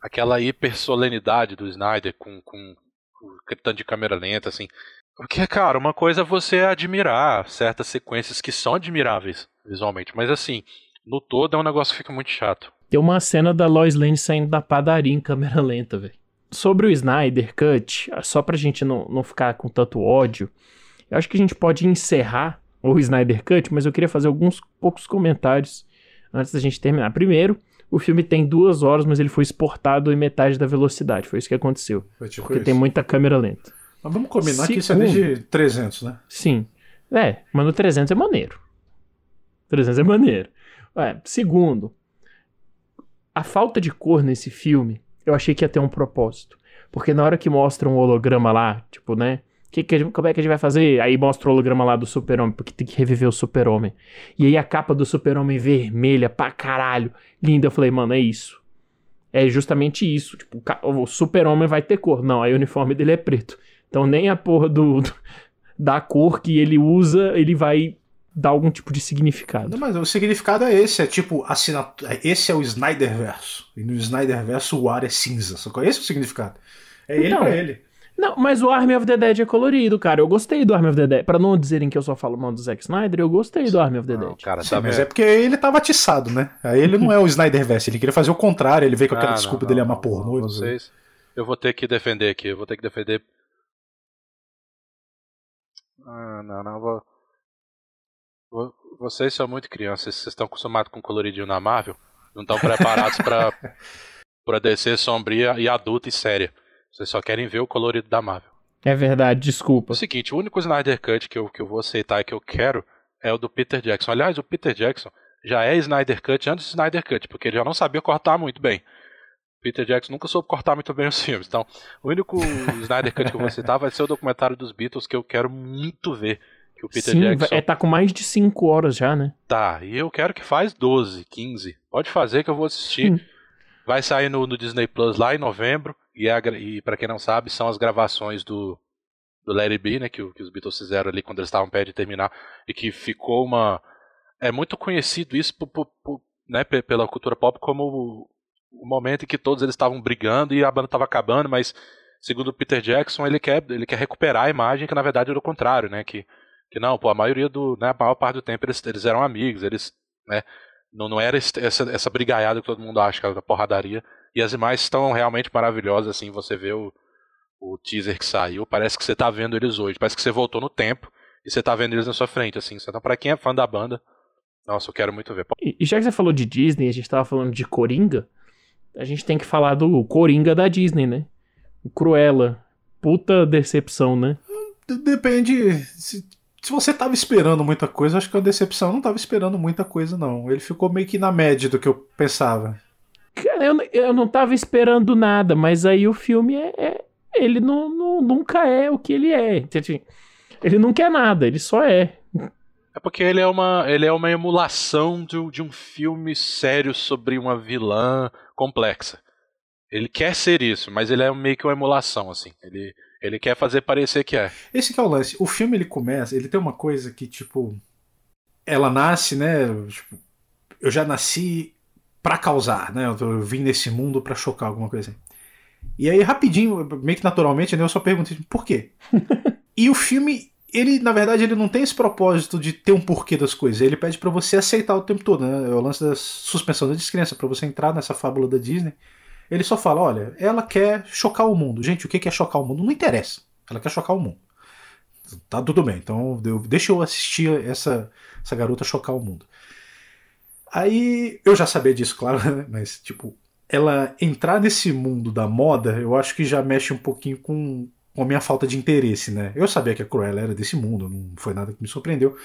aquela hiper solenidade do Snyder com, com, com tanto de câmera lenta, assim. Porque, cara, uma coisa é você admirar certas sequências que são admiráveis visualmente, mas assim, no todo é um negócio que fica muito chato. Tem uma cena da Lois Lane saindo da padaria em câmera lenta, velho. Sobre o Snyder Cut, só pra gente não, não ficar com tanto ódio, eu acho que a gente pode encerrar o Snyder Cut, mas eu queria fazer alguns poucos comentários antes da gente terminar. Primeiro, o filme tem duas horas, mas ele foi exportado em metade da velocidade. Foi isso que aconteceu. Tipo Porque isso. tem muita câmera lenta. Mas vamos combinar que isso é Segundo. desde 300, né? Sim. É, mas no 300 é maneiro. 300 é maneiro. É, segundo, a falta de cor nesse filme, eu achei que ia ter um propósito. Porque na hora que mostra um holograma lá, tipo, né? Que que como é que a gente vai fazer? Aí mostra o holograma lá do super-homem, porque tem que reviver o super-homem. E aí a capa do super-homem vermelha pra caralho, linda. Eu falei, mano, é isso. É justamente isso. Tipo, o super-homem vai ter cor. Não, aí o uniforme dele é preto. Então nem a porra do, do- da cor que ele usa, ele vai dar algum tipo de significado. Não, mas o significado é esse, é tipo, assinatura, esse é o Snyder Verso. E no Snyder Verso o ar é cinza. Só que esse é o significado. É ele Então, pra ele. Não, mas o Army of the Dead é colorido, cara. Eu gostei do Army of the Dead. Pra não dizerem que eu só falo mal do Zack Snyder, eu gostei do Army of the Não, Dead. cara, Sim, tá mas vendo? é porque ele tava atiçado, né? Aí ele não é o Snyderverse, ele queria fazer o contrário, ele veio com aquela Ah, desculpa não, dele não, amar pornô. não, Vocês, eu vou ter que defender aqui, eu vou ter que defender. Ah, não, não, vou. Vocês são muito crianças, vocês estão acostumados com coloridinho na Marvel, não estão preparados pra, pra descer sombria e adulta e séria. Vocês só querem ver o colorido da Marvel. É verdade, desculpa. É o seguinte, o único Snyder Cut que eu, que eu vou aceitar e que eu quero é o do Peter Jackson. Aliás, o Peter Jackson já é Snyder Cut antes do Snyder Cut, porque ele já não sabia cortar muito bem. Peter Jackson nunca soube cortar muito bem os filmes. Então, o único Snyder Cut que eu vou citar vai ser o documentário dos Beatles que eu quero muito ver. Que o Peter Sim, Jackson é, tá com mais de 5 horas já, né? tá. E eu quero que faz 12, 15. Pode fazer que eu vou assistir. Hum. Vai sair no, no Disney Plus lá em novembro. E, a e para quem não sabe, são as gravações do, do It Be, né? Que, que os Beatles fizeram ali quando eles estavam perto de terminar. E que ficou uma. É muito conhecido isso por- por- por- né, pe- pela cultura pop como o, o momento em que todos eles estavam brigando e a banda estava acabando, mas segundo o Peter Jackson, ele quer, ele quer recuperar a imagem que na verdade era o contrário, né? Que, que não, pô, a maioria do. Né, a maior parte do tempo eles, eles eram amigos, eles. Né, não, não era esse- essa, essa brigaiada que todo mundo acha, que era porradaria. E as imagens estão realmente maravilhosas, assim, você vê o, o teaser que saiu, parece que você tá vendo eles hoje, parece que você voltou no tempo e você tá vendo eles na sua frente, assim. Então, pra quem é fã da banda, nossa, eu quero muito ver. E, e já que você falou de Disney, a gente tava falando de Coringa, a gente tem que falar do Coringa da Disney, né? O Cruella. Puta decepção, né? D- Depende. Se, se você tava esperando muita coisa, acho que a decepção eu não tava esperando muita coisa, não. Ele ficou meio que na média do que eu pensava. Cara, eu, eu não tava esperando nada, mas aí o filme é. é- ele não, não- nunca é o que ele é. entende? Ele não quer nada, ele só é. É porque ele é uma, ele é uma emulação de, um- de um filme sério sobre uma vilã complexa. Ele quer ser isso, mas ele é meio que uma emulação, assim. Ele, ele quer fazer parecer que é. Esse que é o lance. O filme ele começa, ele tem uma coisa que, tipo. Ela nasce, né? Tipo, eu já nasci pra causar, né? Eu, tô- eu vim nesse mundo pra chocar, alguma coisa assim. E aí, rapidinho, meio que naturalmente, né? Eu só perguntei, por quê? e o filme, ele, na verdade, ele não tem esse propósito de ter um porquê das coisas. Ele pede pra você aceitar o tempo todo, né? É o lance da suspensão da descrença, pra você entrar nessa fábula da Disney. Ele só fala: olha, ela quer chocar o mundo. Gente, o que é chocar o mundo? Não interessa. Ela quer chocar o mundo. Tá tudo bem, então eu- deixa eu assistir essa, essa garota chocar o mundo. Aí eu já sabia disso, claro, né? mas tipo, ela entrar nesse mundo da moda, eu acho que já mexe um pouquinho com, com a minha falta de interesse, né? Eu sabia que a Cruella era desse mundo, não foi nada que me surpreendeu.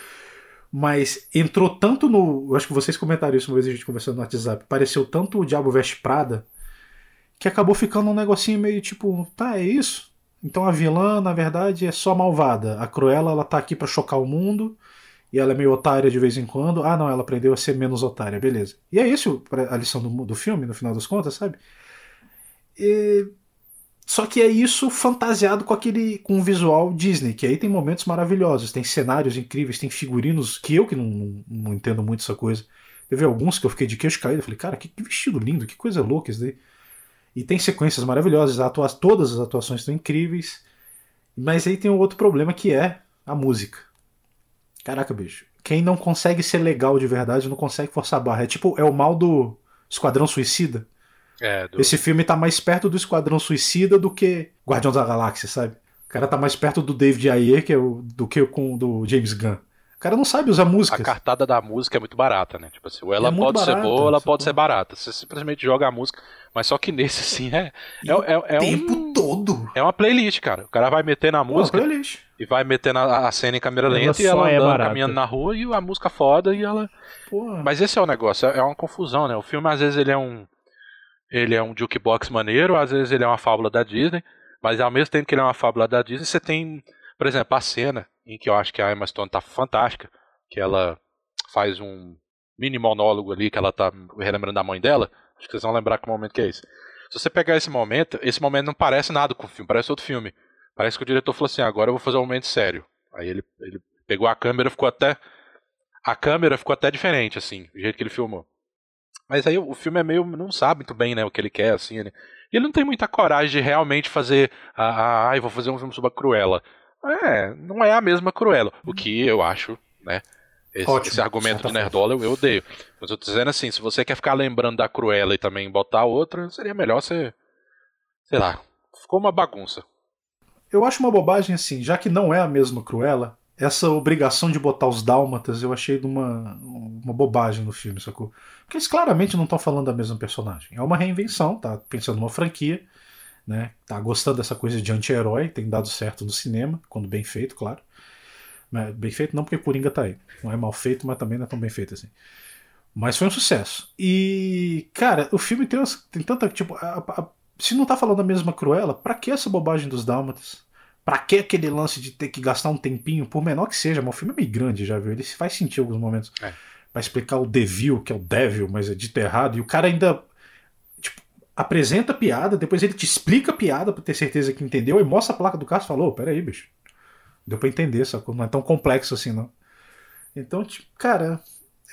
Mas entrou tanto no. Eu acho que vocês comentaram isso uma vez a gente conversando no WhatsApp. Pareceu tanto o Diabo Veste Prada que acabou ficando um negocinho meio tipo, tá, é isso? Então a vilã, na verdade, é só malvada. A Cruella, ela tá aqui pra chocar o mundo. E ela é meio otária de vez em quando. Ah, não, ela aprendeu a ser menos otária, beleza. E é isso a lição do, do filme, no final das contas, sabe? E- Só que é isso fantasiado com aquele com o visual Disney, que aí tem momentos maravilhosos, tem cenários incríveis, tem figurinos que eu que não, não, não entendo muito essa coisa. Teve alguns que eu fiquei de queixo caído, falei, cara, que, que vestido lindo, que coisa louca isso daí. E tem sequências maravilhosas, atua todas as atuações estão incríveis. Mas aí tem um outro problema que é a música. Caraca, bicho. Quem não consegue ser legal de verdade não consegue forçar a barra. É tipo, é o mal do Esquadrão Suicida. É, do, Esse filme tá mais perto do Esquadrão Suicida do que Guardiões da Galáxia, sabe? O cara tá mais perto do David Ayer que é o, do que com o do James Gunn. O cara não sabe usar a músicas. cartada da música é muito barata, né? Tipo assim, ou ela É pode ser barata, boa ou ela pode ser barata. Você simplesmente joga a música, mas só que nesse, assim, é, é, é, é o tempo um, todo. é uma playlist, cara. O cara vai meter na Pô, música playlist. e vai meter na, a cena em câmera Ela lenta e ela é andando, barata. caminhando na rua e a música foda e ela... Pô, Mas esse é o negócio, é é uma confusão, né? O filme, às vezes, ele é um. Ele é um jukebox maneiro, às vezes ele é uma fábula da Disney, mas ao mesmo tempo que ele é uma fábula da Disney, você tem, por exemplo, a cena em que eu acho que a Emma Stone tá fantástica, que ela faz um mini monólogo ali, que ela tá relembrando da mãe dela. Acho que vocês vão lembrar que momento que é esse. Se você pegar esse momento, esse momento não parece nada com o filme, parece outro filme. Parece que o diretor falou assim: agora eu vou fazer um momento sério. Aí ele, ele pegou a câmera, ficou até. A câmera ficou até diferente, assim, do jeito que ele filmou. Mas aí o filme é meio. não sabe muito bem, né, o que ele quer, assim. Ele, ele não tem muita coragem de realmente fazer. Ah, ah, vou fazer um filme sobre a Cruella. É, não é a mesma Cruella. O que eu acho, né? Esse, Ótimo, esse argumento do Nerdola eu, eu odeio. Mas eu tô dizendo assim, se você quer ficar lembrando da Cruella e também botar outra, seria melhor você. Sei lá. Ficou uma bagunça. Eu acho uma bobagem assim, já que não é a mesma Cruella, essa obrigação de botar os dálmatas eu achei de uma, uma bobagem no filme, sacou? Porque eles claramente não estão falando da mesma personagem. É uma reinvenção, tá pensando numa franquia, né? Tá gostando dessa coisa de anti-herói, tem dado certo no cinema, quando bem feito, claro. Mas bem feito não porque Coringa tá aí. Não é mal feito, mas também não é tão bem feito assim. Mas foi um sucesso. E, cara, o filme tem, tem tanta. Tipo, a, a, se não tá falando a mesma Cruella, pra que essa bobagem dos Dálmatas? Pra que aquele lance de ter que gastar um tempinho, por menor que seja, mas o filme é meio grande, já viu? Ele faz sentido em alguns momentos. É. Pra explicar o Devil, que é o Devil, mas é dito errado, e o cara ainda apresenta a piada, depois ele te explica a piada pra ter certeza que entendeu, e mostra a placa do carro e falou: oh, peraí, bicho. Deu pra entender, sacou? Não é tão complexo assim, não. Então, tipo, cara,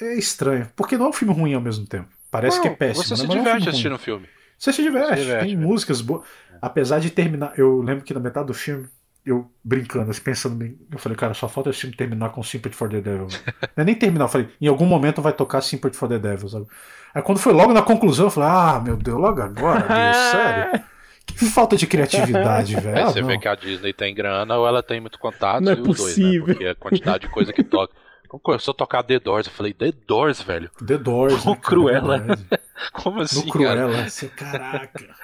é estranho. Porque não é um filme ruim ao mesmo tempo. Parece Não, que é péssimo. Você né? se não é um diverte filme assistindo o filme. Você se diverte, Se diverte, tem velho. músicas boas. Apesar de terminar, eu lembro que na metade do filme, eu brincando, assim, pensando bem, eu falei, cara, só falta esse filme terminar com Sympathy for the Devil. não é nem terminar, eu falei, em algum momento vai tocar Sympathy for the Devil, sabe? Aí quando foi logo na conclusão, eu falei, ah, meu Deus, logo agora, sério? Que falta de criatividade, velho. Você não. vê que a Disney tem grana ou ela tem muito contato, Não é os dois, possível. né? Porque a quantidade de coisa que toca. Como começou a tocar The Doors, eu falei, The Doors, velho. The Doors, Com né, cara, Cruella. Como assim, No cara? Cruella, assim, caraca.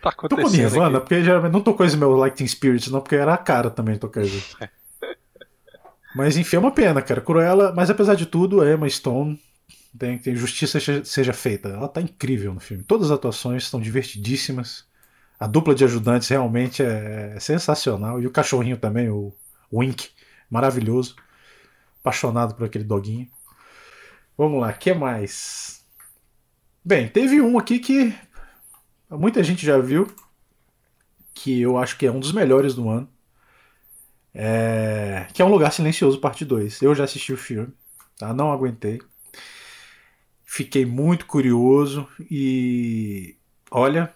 Tá Tô com acontecendo Nirvana, aqui? porque geralmente não tocou esse meu Lighting Spirit, não, porque era a cara também tocar isso. Mas enfim, é uma pena, cara. Cruella, mas apesar de tudo, a Emma Stone tem que justiça seja- seja feita. Ela tá incrível no filme. Todas as atuações estão divertidíssimas. A dupla de ajudantes realmente é sensacional. E o cachorrinho também, o Wink, maravilhoso. Apaixonado por aquele doguinho. Vamos lá, que mais? Bem, teve um aqui que muita gente já viu, que eu acho que é um dos melhores do ano. É, que é Um Lugar Silencioso, parte 2. Eu já assisti o filme, tá? não aguentei. Fiquei muito curioso e. Olha,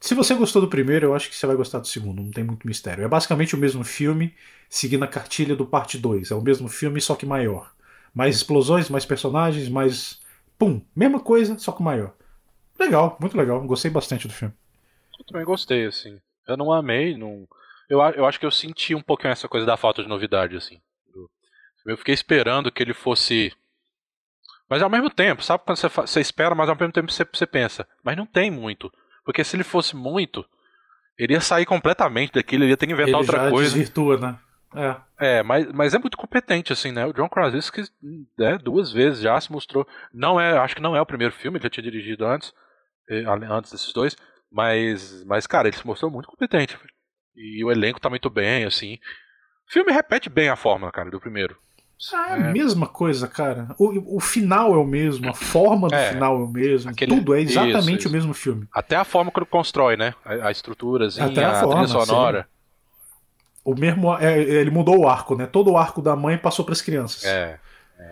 se você gostou do primeiro, eu acho que você vai gostar do segundo, não tem muito mistério. É basicamente o mesmo filme, seguindo a cartilha do parte 2. É o mesmo filme, só que maior. Mais explosões, mais personagens, mais. Pum! Mesma coisa, só que maior. Legal, muito legal. Gostei bastante do filme. Eu também gostei, assim. Eu não amei, não. Eu, eu acho que eu senti um pouquinho essa coisa da falta de novidade, assim. Eu, fiquei esperando que ele fosse. Mas ao mesmo tempo, sabe quando você, você espera, mas ao mesmo tempo você, você pensa, mas não tem muito. Porque se ele fosse muito, ele ia sair completamente daquilo, ele ia ter que inventar Ele outra já coisa. desvirtua, né? É. É, mas, mas é muito competente, assim, né? O John Krasinski, né, duas vezes já se mostrou. Não é, acho que não é o primeiro filme, ele já tinha dirigido antes, antes desses dois, mas, mas cara, ele se mostrou muito competente. E o elenco tá muito bem, assim. O filme repete bem a fórmula, cara, do primeiro. Ah, é a É. mesma coisa, cara. O, o final é o mesmo, a forma do É. final é o mesmo, Aquele- tudo é exatamente isso, o mesmo filme. Até a forma que ele constrói, né? A, a estruturazinha, Até a a, forma, trilha sonora. O mesmo, é, ele mudou o arco, né? Todo o arco da mãe passou para as crianças. É,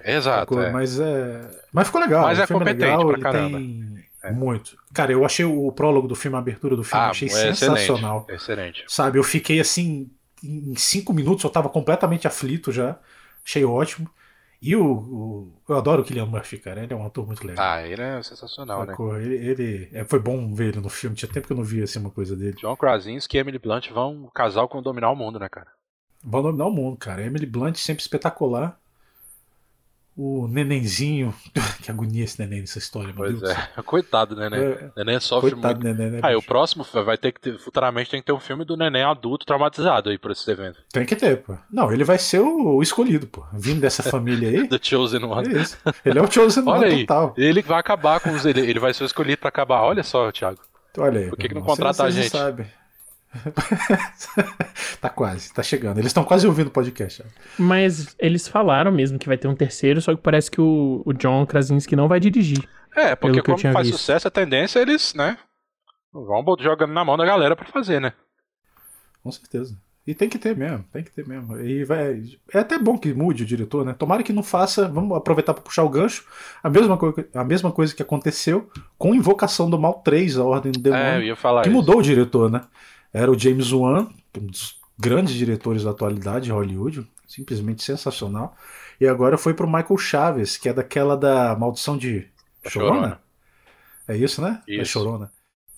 é, exato. Sacou? é. Mas é, mas ficou legal. Mas é filme competente legal, pra ele caramba. tem muito. Cara, eu achei o prólogo do filme, a abertura do filme, Ah, achei é sensacional. excelente. Excelente. Sabe, eu fiquei assim, em cinco minutos eu tava completamente aflito já. Achei ótimo. E o, o- eu adoro o Killian Murphy, cara. Ele é um ator muito legal. Ah, ele é sensacional, né? Sacou? Ele, ele- é, foi bom ver ele no filme. Tinha tempo que eu não via assim, uma coisa dele. John Krasinski e Emily Blunt vão casal com dominar o mundo, né, cara? Vão dominar o mundo, cara. Emily Blunt sempre espetacular. O nenenzinho. que agonia esse neném nessa história, meu Pois Deus. é. Coitado do neném. É, neném sofre coitado muito. neném, né? Ah, e o próximo vai ter que ter, futuramente tem que ter um filme do neném adulto traumatizado aí por esse evento. Tem que ter, pô. Não, ele vai ser o, escolhido, pô. Vindo dessa família aí. The Chosen One. É isso. Ele é o Chosen One aí, total. ele vai acabar com os. Ele, ele vai ser o escolhido pra acabar. Olha só, Thiago. Olha aí. Por que que não contrata a gente? sabem. tá quase, tá chegando. Eles estão quase ouvindo o podcast. Mas eles falaram mesmo que vai ter um terceiro, só que parece que o, o John Krasinski não vai dirigir. É, porque Pelo que eu como faz visto. sucesso, a tendência é eles, né? Vão jogando na mão da galera pra fazer, né? Com certeza. E tem que ter mesmo, tem que ter mesmo. E vai, é até bom que mude o diretor, né? Tomara que não faça, vamos aproveitar para puxar o gancho, a mesma, coisa, a mesma coisa que aconteceu com Invocação do Mal 3, a Ordem do Demônio, É, eu ia falar que isso. mudou o diretor, né? Era o James Wan, um dos grandes diretores da atualidade de Hollywood, simplesmente sensacional. E agora foi pro Michael Chaves, que é daquela da Maldição de Da Chorona. Chorona. É isso, né? Da Isso. Chorona.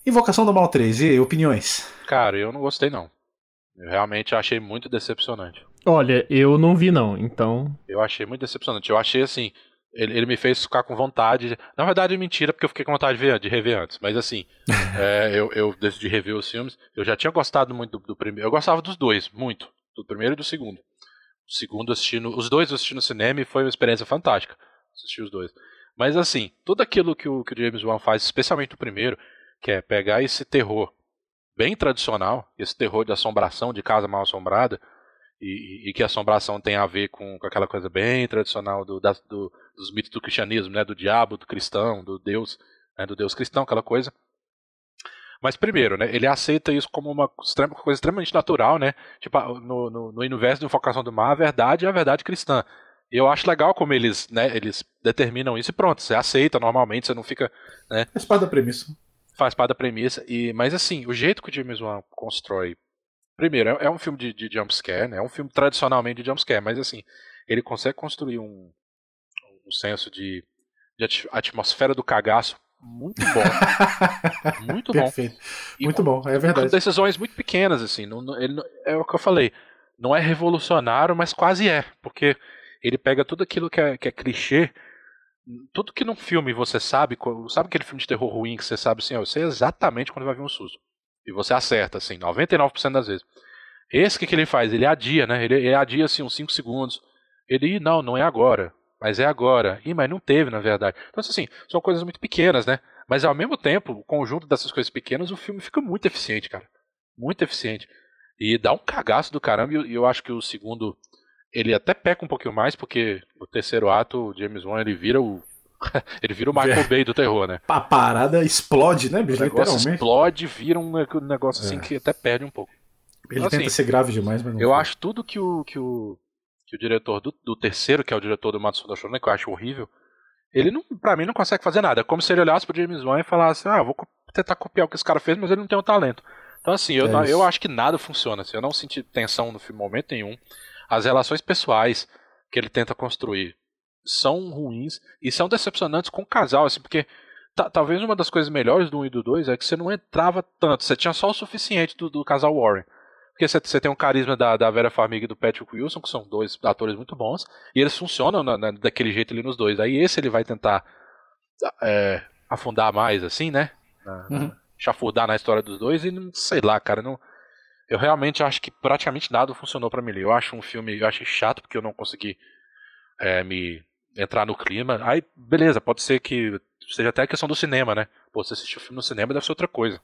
Invocação do Mal 3, e opiniões? Cara, eu não gostei não. Eu realmente achei muito decepcionante. Olha, eu não vi não, então. Eu achei muito decepcionante. Eu achei assim. Ele, ele me fez ficar com vontade. de- Na verdade, é mentira, porque eu fiquei com vontade de, ver, de rever antes. Mas assim, é, eu, eu decidi rever os filmes. Eu já tinha gostado muito do, do primeiro. Eu gostava dos dois, muito. Do primeiro e do segundo. O segundo assistindo. Os dois eu assisti no cinema e foi uma experiência fantástica. Assistir os dois. Mas assim, tudo aquilo que o, que o James Wan faz, especialmente o primeiro, que é pegar esse terror bem tradicional, esse terror de assombração, de casa mal assombrada, e, e que a assombração tem a ver com, com aquela coisa bem tradicional do, das- do- dos mitos do cristianismo, né, do diabo, do cristão, do Deus, né, do Deus cristão, aquela coisa. Mas primeiro, né, ele aceita isso como uma coisa extremamente natural, né? Tipo, no, no, no universo de Invocação do Mar, a verdade é a verdade cristã. E eu acho legal como eles, né, eles determinam isso e pronto, você aceita normalmente, você não fica Faz parte da premissa. faz parte da premissa. E, mas assim, o jeito que o James Wan constrói. Primeiro, é, é um filme de, de jumpscare, né? É um filme tradicionalmente de jumpscare, mas assim, ele consegue construir um, um senso de, de atmosfera do cagaço muito bom. muito bom. Perfeito. E Muito com, bom, é com verdade. decisões muito pequenas, assim. Não, não- ele é o que eu falei. Não é revolucionário, mas quase é. Porque ele pega tudo aquilo que é, que é clichê. Tudo que num filme você sabe, sabe aquele filme de terror ruim que você sabe assim, ó, eu sei exatamente quando vai vir um susto. E você acerta, assim, 99% das vezes. Esse que, que ele faz? Ele adia, né? Ele, ele adia assim uns 5 segundos. Ele, "Ih, não, não é agora. Mas é agora. Ih, mas não teve, na verdade. Então, assim, são coisas muito pequenas, né? Mas ao mesmo tempo, o conjunto dessas coisas pequenas, o filme fica muito eficiente, cara. Muito eficiente. E dá um cagaço do caramba. E eu- e eu acho que o segundo, ele até peca um pouquinho mais, porque o terceiro ato, o James Wan, ele vira o. ele vira o Michael Bay do terror, né? A parada explode, né, O bicho? negócio Literalmente. explode, vira um ne- negócio assim É. que até perde um pouco. Ele Assim, tenta ser grave demais, mas não Eu foi. acho tudo que o, que o, que o diretor do, do terceiro, que é o diretor do Matsuda Shonen, que eu acho horrível, ele, não, pra mim, não consegue fazer nada. É como se ele olhasse pro James Wan e falasse, ah, vou tentar copiar o que esse cara fez, mas ele não tem o talento. Então, assim, eu, É eu acho que nada funciona. Assim, eu não senti tensão no filme momento nenhum. As relações pessoais que ele tenta construir são ruins e são decepcionantes com o casal, assim, porque ta- talvez uma das coisas melhores do 1 e do 2 é que você não entrava tanto, você tinha só o suficiente do, do casal Warren. Porque você, você tem um carisma da, da Vera Farmiga e do Patrick Wilson, que são dois atores muito bons, e eles funcionam na- na- daquele jeito ali nos dois. Aí esse ele vai tentar é, afundar mais, assim, né? Na- Uhum. Chafurdar na história dos dois e não sei lá, cara. Não, eu realmente acho que praticamente nada funcionou pra mim. ali. Eu acho um filme, eu achei chato porque eu não consegui é, me entrar no clima. Aí, beleza, pode ser que seja até a questão do cinema, né? Pô, você assistiu o filme no cinema deve ser outra coisa.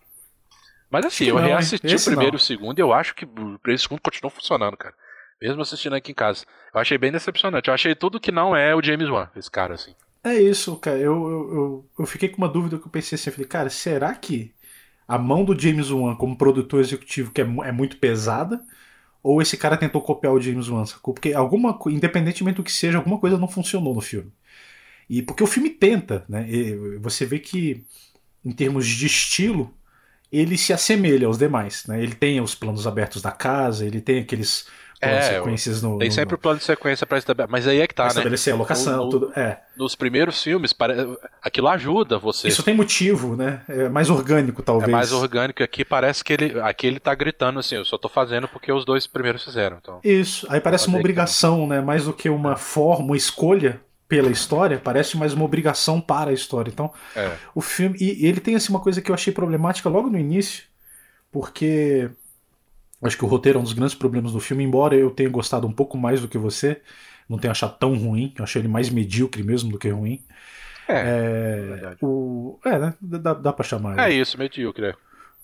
Mas assim, eu não, reassisti o primeiro e o segundo e eu acho que o primeiro e o segundo continuam funcionando, cara. Mesmo assistindo aqui em casa. Eu achei bem decepcionante. Eu achei tudo que não é o James Wan, esse cara, assim. É isso, cara. Eu, eu, eu, eu fiquei com uma dúvida que eu pensei assim, eu falei, cara, será que a mão do James Wan como produtor executivo que é, é muito pesada? Ou esse cara tentou copiar o James Wan, sacou? Porque alguma independentemente do que seja, alguma coisa não funcionou no filme. E porque o filme tenta, né? E você vê que em termos de estilo, ele se assemelha aos demais, né? Ele tem os planos abertos da casa, ele tem aqueles planos É, sequências no, Tem no- sempre o plano de sequência pra estabelecer. Mas aí é que tá, pra né? estabelecer a locação, O- o- tudo. É. Nos primeiros filmes, aquilo ajuda você. Isso tem motivo, né? É mais orgânico, É talvez. mais orgânico. Aqui parece que ele. Aqui ele tá gritando assim, eu só tô fazendo porque os dois primeiros fizeram. Então. Isso. Aí parece uma obrigação, né? Mais do que uma forma, uma escolha pela história, parece mais uma obrigação para a história. Então, É. o filme. E, e ele tem assim, uma coisa que eu achei problemática logo no início, porque. Acho que o roteiro é um dos grandes problemas do filme, embora eu tenha gostado um pouco mais do que você, não tenha achado tão ruim, eu achei ele mais medíocre mesmo do que ruim. É, É, verdade. o, é né? Dá, dá pra chamar. é isso, medíocre. é.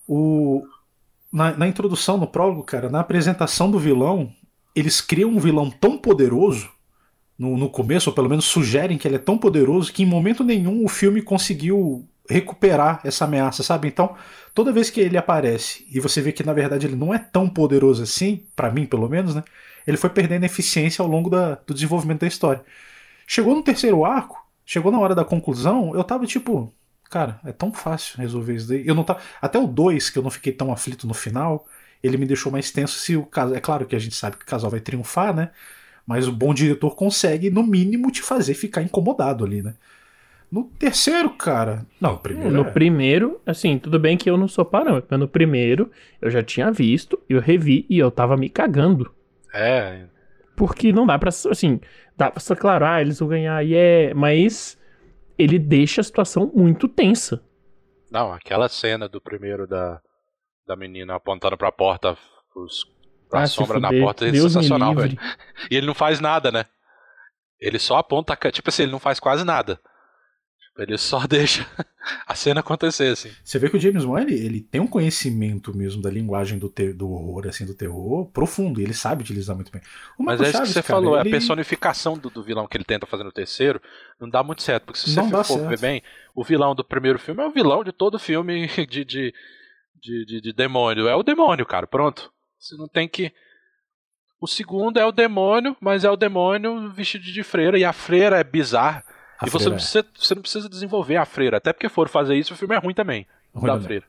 O, na, na introdução, no prólogo, cara, na apresentação do vilão, eles criam um vilão tão poderoso no, no começo, ou pelo menos sugerem que ele é tão poderoso, que em momento nenhum o filme conseguiu recuperar essa ameaça, sabe? Então, toda vez que ele aparece e você vê que na verdade ele não é tão poderoso assim, para mim pelo menos, né? Ele foi perdendo eficiência ao longo da, do desenvolvimento da história. Chegou no terceiro arco, chegou na hora da conclusão, eu tava tipo, cara, é tão fácil resolver isso daí. Eu não tava, até o 2, que eu não fiquei tão aflito no final, ele me deixou mais tenso se o casal, é claro que a gente sabe que o casal vai triunfar, né? Mas o bom diretor consegue no mínimo te fazer ficar incomodado ali, né? No terceiro, cara. Não, primeiro. No é... primeiro, assim, tudo bem que eu não sou parâmetro, mas no primeiro eu já tinha visto, eu revi e eu tava me cagando. É. Porque não dá pra. Assim, dá pra ser claro, ah, eles vão ganhar, e é. Mas ele deixa a situação muito tensa. Não, aquela cena do primeiro da, da menina apontando pra porta, os, a ah, sombra na porta, é Deus sensacional, velho. E ele não faz nada, né? Ele só aponta, tipo assim, ele não faz quase nada. Ele só deixa a cena acontecer, assim. Você vê que o James Wan, ele, ele tem um conhecimento mesmo da linguagem do, ter, do horror, assim, do terror, profundo, e ele sabe utilizar muito bem. Mas é isso que você cara, falou, ele... a personificação do, do, vilão que ele tenta fazer no terceiro não dá muito certo, porque se não você for ver bem, o vilão do primeiro filme é o vilão de todo filme de, de, de, de, de demônio. É o demônio, cara, pronto. Você não tem que... O segundo é o demônio, mas é o demônio vestido de freira, e a freira é bizarra a e você não, precisa, você não precisa desenvolver a freira, até porque for fazer isso, o filme é ruim também. Ruim da freira.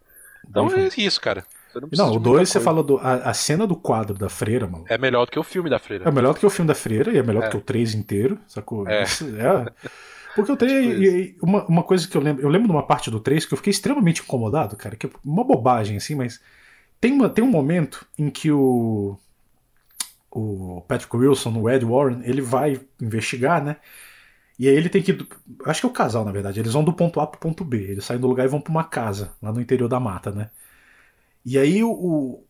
Então é isso, cara. não, não o 2 você falou do, a, a, cena do quadro da freira, mano. É melhor do que o filme da freira. É melhor do que o filme da freira e é melhor é. do que o 3 inteiro, sacou? É. é. Porque o 3. Tipo uma, uma coisa que eu lembro. Eu lembro de uma parte do 3 que eu fiquei extremamente incomodado, cara. Que é uma bobagem, assim, mas. Tem, uma, tem um momento em que o. O Patrick Wilson, o Ed Warren, ele vai investigar, né? E aí ele tem que. Acho que é o casal, na verdade. Eles vão do ponto A pro ponto B. Eles saem do lugar e vão pra uma casa, lá no interior da mata, né? E aí o, o,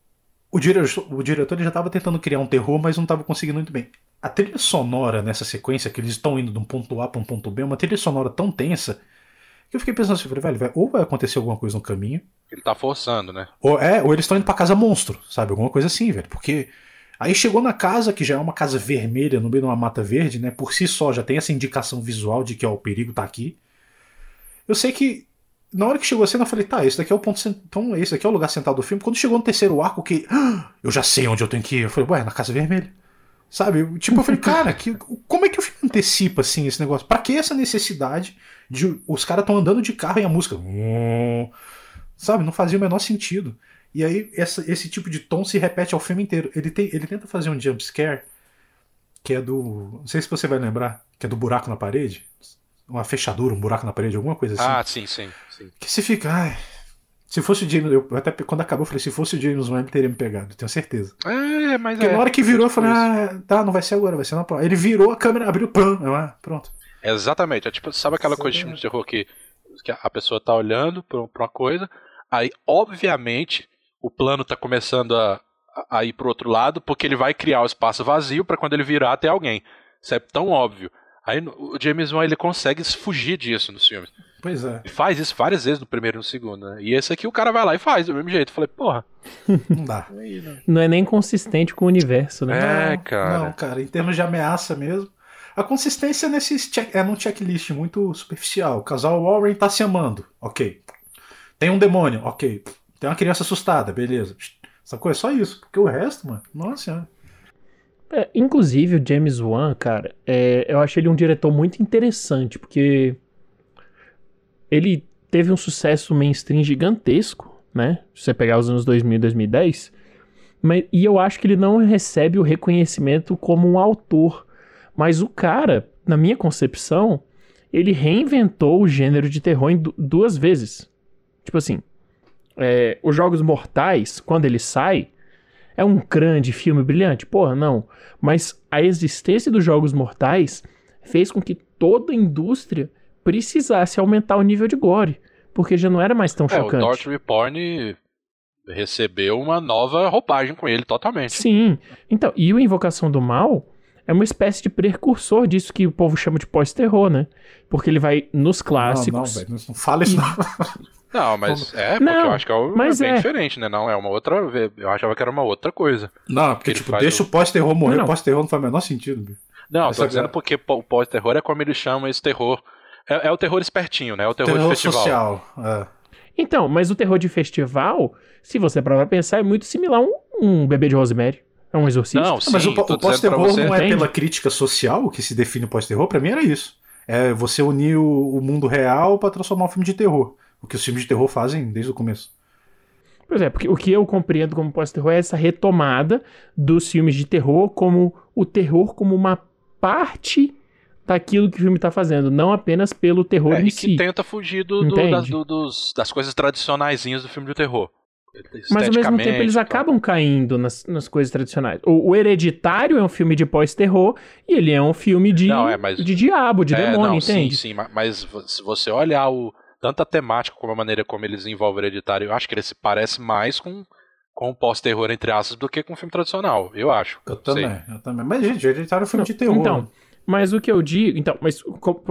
o diretor, o diretor já estava tentando criar um terror, mas não estava conseguindo muito bem. A trilha sonora nessa sequência, que eles estão indo de um ponto A para um ponto B, é uma trilha sonora tão tensa que eu fiquei pensando assim, velho, velho, ou vai acontecer alguma coisa no caminho. Ele tá forçando, né? Ou, é, ou eles estão indo pra casa monstro, sabe? Alguma coisa assim, velho. Porque Aí chegou na casa, que já é uma casa vermelha no meio de uma mata verde, né? Por si só já tem essa indicação visual de que ó, o perigo tá aqui. Eu sei que na hora que chegou a cena eu falei, tá, esse daqui é o ponto então esse daqui é o lugar central do filme. Quando chegou no terceiro arco que ah, eu já sei onde eu tenho que ir, eu falei, ué, na casa vermelha. Sabe? Tipo, eu falei, cara, que, como é que o filme antecipa assim esse negócio? Para que essa necessidade de os caras estão andando de carro e a música, sabe? Não fazia o menor sentido. E aí essa, esse tipo de tom se repete ao filme inteiro. Ele, tem, ele tenta fazer um jump scare que é do. Não sei se você vai lembrar, que é do buraco na parede. Uma fechadura, um buraco na parede, alguma coisa assim. Ah, sim, sim. sim. Que você fica. Ai, se fosse o James. Eu, até quando acabou, eu falei: se fosse o James Wan, ele teria me pegado, tenho certeza. É, mas Porque é. na hora que virou, eu falei: ah, tá, não vai ser agora, vai ser na próxima. Ele virou a câmera, abriu, pã, ah, pronto. Exatamente. É tipo, sabe aquela coisa de filme de terror que, que a pessoa tá olhando pra, pra uma coisa, aí, obviamente o plano está começando a, a ir para o outro lado, porque ele vai criar o espaço vazio para quando ele virar ter alguém. Isso é tão óbvio. Aí o James Wan ele consegue fugir disso nos filmes. Pois é. E faz isso várias vezes no primeiro e no segundo, né? E esse aqui o cara vai lá e faz do mesmo jeito. Eu falei, porra. Não dá. Não é nem consistente com o universo, né? É, cara. Não, cara, em termos de ameaça mesmo. A consistência nesse check, é num checklist muito superficial. O casal Warren tá se amando. Ok. Tem um demônio. Ok. Tem uma criança assustada, beleza. Essa coisa, só isso. Porque o resto, mano, nossa senhora. É, inclusive, o James Wan, cara, é, eu acho ele um diretor muito interessante, porque ele teve um sucesso mainstream gigantesco, né? Se você pegar os anos 2000 e 2010. Mas, e eu acho que ele não recebe o reconhecimento como um autor. Mas o cara, na minha concepção, ele reinventou o gênero de terror em duas vezes. Tipo assim, é, Os Jogos Mortais, quando ele sai, é um grande filme brilhante? Porra, não. Mas a existência dos Jogos Mortais fez com que toda a indústria precisasse aumentar o nível de gore, porque já não era mais tão é, chocante. O Dort Reporn recebeu uma nova roupagem com ele totalmente. Sim. Então, e o Invocação do Mal é uma espécie de precursor disso que o povo chama de pós-terror, né? Porque ele vai nos clássicos. Não, não, não fala isso não. Não, mas é, porque não, eu acho que é, mas é bem é. diferente, né? Não, é uma outra. Eu achava que era uma outra coisa. Não, porque, tipo, deixa o, o pós-terror morrer, o pós-terror não faz o menor sentido. Não, Essa tô dizendo porque o pós-terror é como eles chamam esse terror É, é o terror espertinho, né? É o terror, Terror de festival. social. é. Então, mas o terror de festival, se você parar pra pensar, é muito similar a um, um bebê de Rosemary. É um exorcista. Não, Ah, sim, mas o, o pós-terror não é Entende? pela crítica social que se define o pós-terror? Pra mim era isso. É você unir o, o mundo real pra transformar um filme de terror. O que os filmes de terror fazem desde o começo. Pois é, porque o que eu compreendo como pós-terror é essa retomada dos filmes de terror como o terror como uma parte daquilo que o filme tá fazendo, não apenas pelo terror É, em e que si. tenta fugir do, do- das, do- dos- das coisas tradicionaisinhas do filme de terror. Mas ao mesmo tempo eles acabam caindo nas, nas coisas tradicionais. O, o Hereditário é um filme de pós-terror e ele é um filme de, Não, é, mas- de diabo, de É, demônio, não, entende? Sim, sim, ma- mas se você olhar o, tanto a temática como a maneira como eles envolvem o hereditário, eu acho que ele se parece mais com, com o pós-terror, entre aspas, do que com o filme tradicional, eu acho. Eu Sei. também, eu também. Mas, gente, Hereditário é um filme de terror. Então, mas o que eu digo. Então, mas.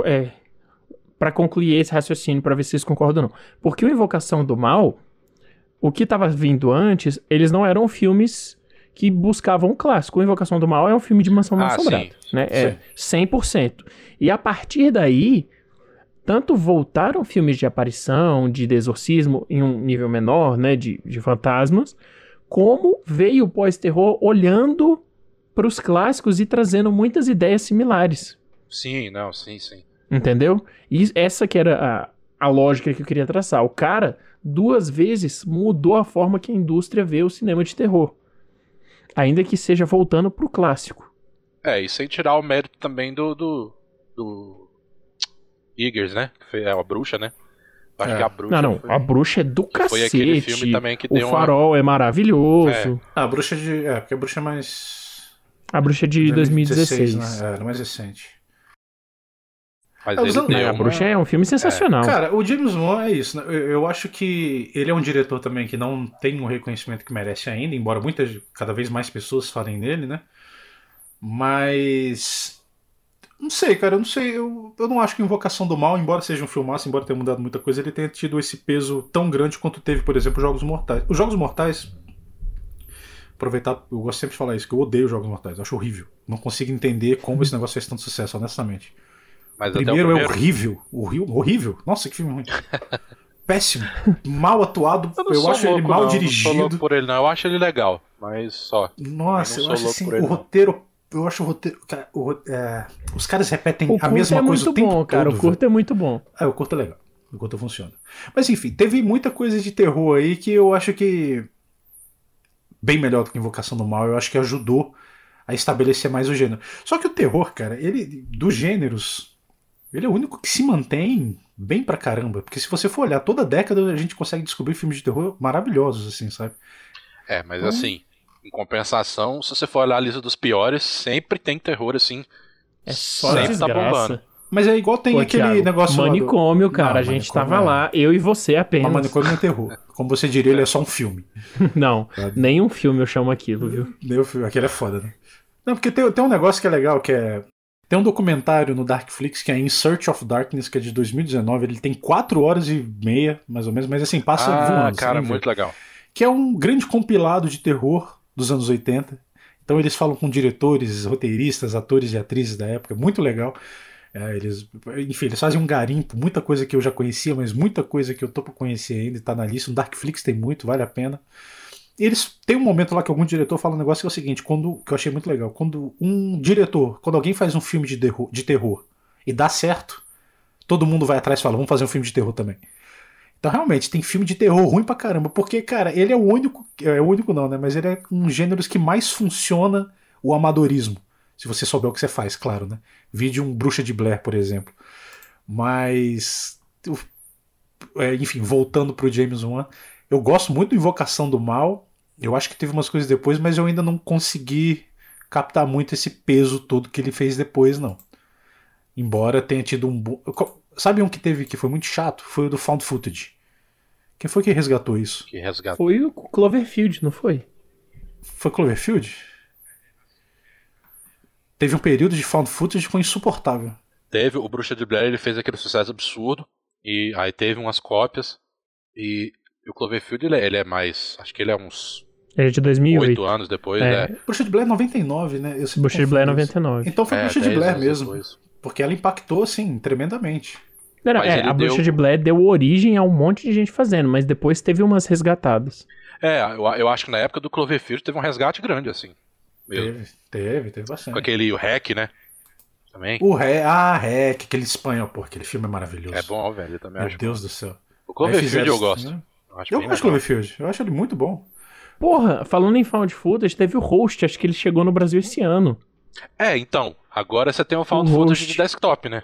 É, para concluir esse raciocínio, pra ver se vocês concordam ou não. Porque o Invocação do Mal, o que tava vindo antes, eles não eram filmes que buscavam o clássico. O Invocação do Mal é um filme de mansão mal Ah, assombrada. sim, Né? É 100%. E a partir daí. Tanto voltaram filmes de aparição, de exorcismo em um nível menor, né, de, de fantasmas, como veio o pós-terror olhando para os clássicos e trazendo muitas ideias similares. Sim, não, sim, sim. Entendeu? E essa que era a, a lógica que eu queria traçar. O cara, duas vezes, mudou a forma que a indústria vê o cinema de terror. Ainda que seja voltando pro clássico. É, e sem tirar o mérito também do. do, do Eagers, né? Que foi, é a bruxa, né? Acho É. que a bruxa. Não, não. foi, A bruxa é do foi cacete. aquele filme também que o deu uma. Farol é maravilhoso. Ah, a bruxa de. É, porque a bruxa é mais. A bruxa é de 2016. né? É, é mais recente. Mas É, ele deu Né, a uma- bruxa é um filme sensacional. Cara, o James Wan é isso. né? Eu, eu acho que ele é um diretor também que não tem o reconhecimento que merece ainda, embora muitas, cada vez mais pessoas falem dele, né? Mas. Não sei, cara, eu não sei. Eu, eu não acho que Invocação do Mal, embora seja um filmaço, embora tenha mudado muita coisa, ele tenha tido esse peso tão grande quanto teve, por exemplo, Jogos Mortais. Os Jogos Mortais. Aproveitar, eu gosto sempre de falar isso, que eu odeio Jogos Mortais, eu acho horrível. Não consigo entender como esse negócio fez tanto sucesso, honestamente. Mas até o Primeiro, é primeiro- horrível. Horrível. horrível. Nossa, que filme ruim. Péssimo. Mal atuado. Eu, Eu, acho ele louco, mal não, Não sou dirigido. louco por ele, não. Eu acho ele legal, mas só. Nossa, Eu eu, não acho assim, ele, o não. roteiro. Eu acho o roteiro. cara, o é, os caras repetem O a mesma é coisa muito o tempo bom, cara. todo. o curto é muito bom. velho. Ah, o curto é legal. O curto funciona. Mas enfim, teve muita coisa de terror aí que eu acho que. Bem melhor do que Invocação do Mal. Eu acho que ajudou a estabelecer mais o gênero. Só que o terror, cara, ele. Dos gêneros. Ele é o único que se mantém bem pra caramba. Porque se você for olhar toda década, a gente consegue descobrir filmes de terror maravilhosos, assim, sabe? É, mas Hum. assim, em compensação, se você for olhar a lista dos piores, sempre tem terror, assim. É só sempre tá desgraça. bombando. Mas é igual tem Pô, aquele Thiago, negócio lá do- Manicômio, cara. Não, a gente manicômio tava é- lá, eu e você Mas apenas. Manicômio não é terror. Como você diria, ele é só um filme. Não, Sabe? nenhum filme eu chamo aquilo, viu? Deu filme. Aquele é foda, né? Não, porque tem, tem um negócio que é legal, que é. Tem um documentário no Darkflix que é In Search of Darkness, que é de 2019. Ele tem 4 horas e meia, mais ou menos, mas assim, passa ah, voando. cara, muito legal. Que é um grande compilado de terror dos anos 80. Então eles falam com diretores, roteiristas, atores e atrizes da época, muito legal. É, eles, enfim, eles fazem um garimpo, muita coisa que eu já conhecia, mas muita coisa que eu tô pra conhecer ainda e tá na lista. No Darkflix tem muito, vale a pena. Eles tem um momento lá que algum diretor fala um negócio que é o seguinte, quando que eu achei muito legal, quando um diretor, quando alguém faz um filme de terror, de terror e dá certo, todo mundo vai atrás e fala, vamos fazer um filme de terror também. Então, realmente, tem filme de terror ruim pra caramba, porque, cara, ele é o único. É o único não, né? Mas ele é um gênero que mais funciona o amadorismo. Se você souber o que você faz, claro, né? Vídeo um Bruxa de Blair, por exemplo. Mas. é, enfim, voltando pro James Wan, eu gosto muito do Invocação do Mal. Eu acho que teve umas coisas depois, mas eu ainda não consegui captar muito esse peso todo que ele fez depois, não. Embora tenha tido um. Sabe um que teve que foi muito chato? Foi o do Found Footage. Quem foi que resgatou isso? Que resgata. Foi o Cloverfield, não foi? Foi Cloverfield? Teve um período de Found Footage que foi insuportável. Teve, o Bruxa de Blair, ele fez aquele sucesso absurdo. E aí teve umas cópias. E, e o Cloverfield, ele é, ele é mais. Acho que ele é uns Ele é de 2008. 8 anos depois, É. né? Bruxa de Blair é 99, né? Bruxa de Blair é confundo isso. 99. Então foi É, Bruxa de 10 Blair mesmo. depois. Porque ela impactou, assim, tremendamente. Não, é, a deu- Bruxa de Blair deu origem a um monte de gente fazendo, mas depois teve umas resgatadas. É, eu, eu acho que na época do Cloverfield teve um resgate grande, assim. mesmo. Teve, teve, teve bastante. Com aquele o Hack, né? Também. O Ré, ah, Rec, aquele espanhol, pô, aquele filme é maravilhoso. É bom, velho. Eu também Meu acho. Deus do céu. O Cloverfield eu gosto. né? Eu acho Eu bem gosto de legal. Cloverfield, eu acho ele muito bom. Porra, falando em found footage, teve o Host, acho que ele chegou no Brasil esse ano. É, então. Agora você tem o Found O Footage host. de desktop, né?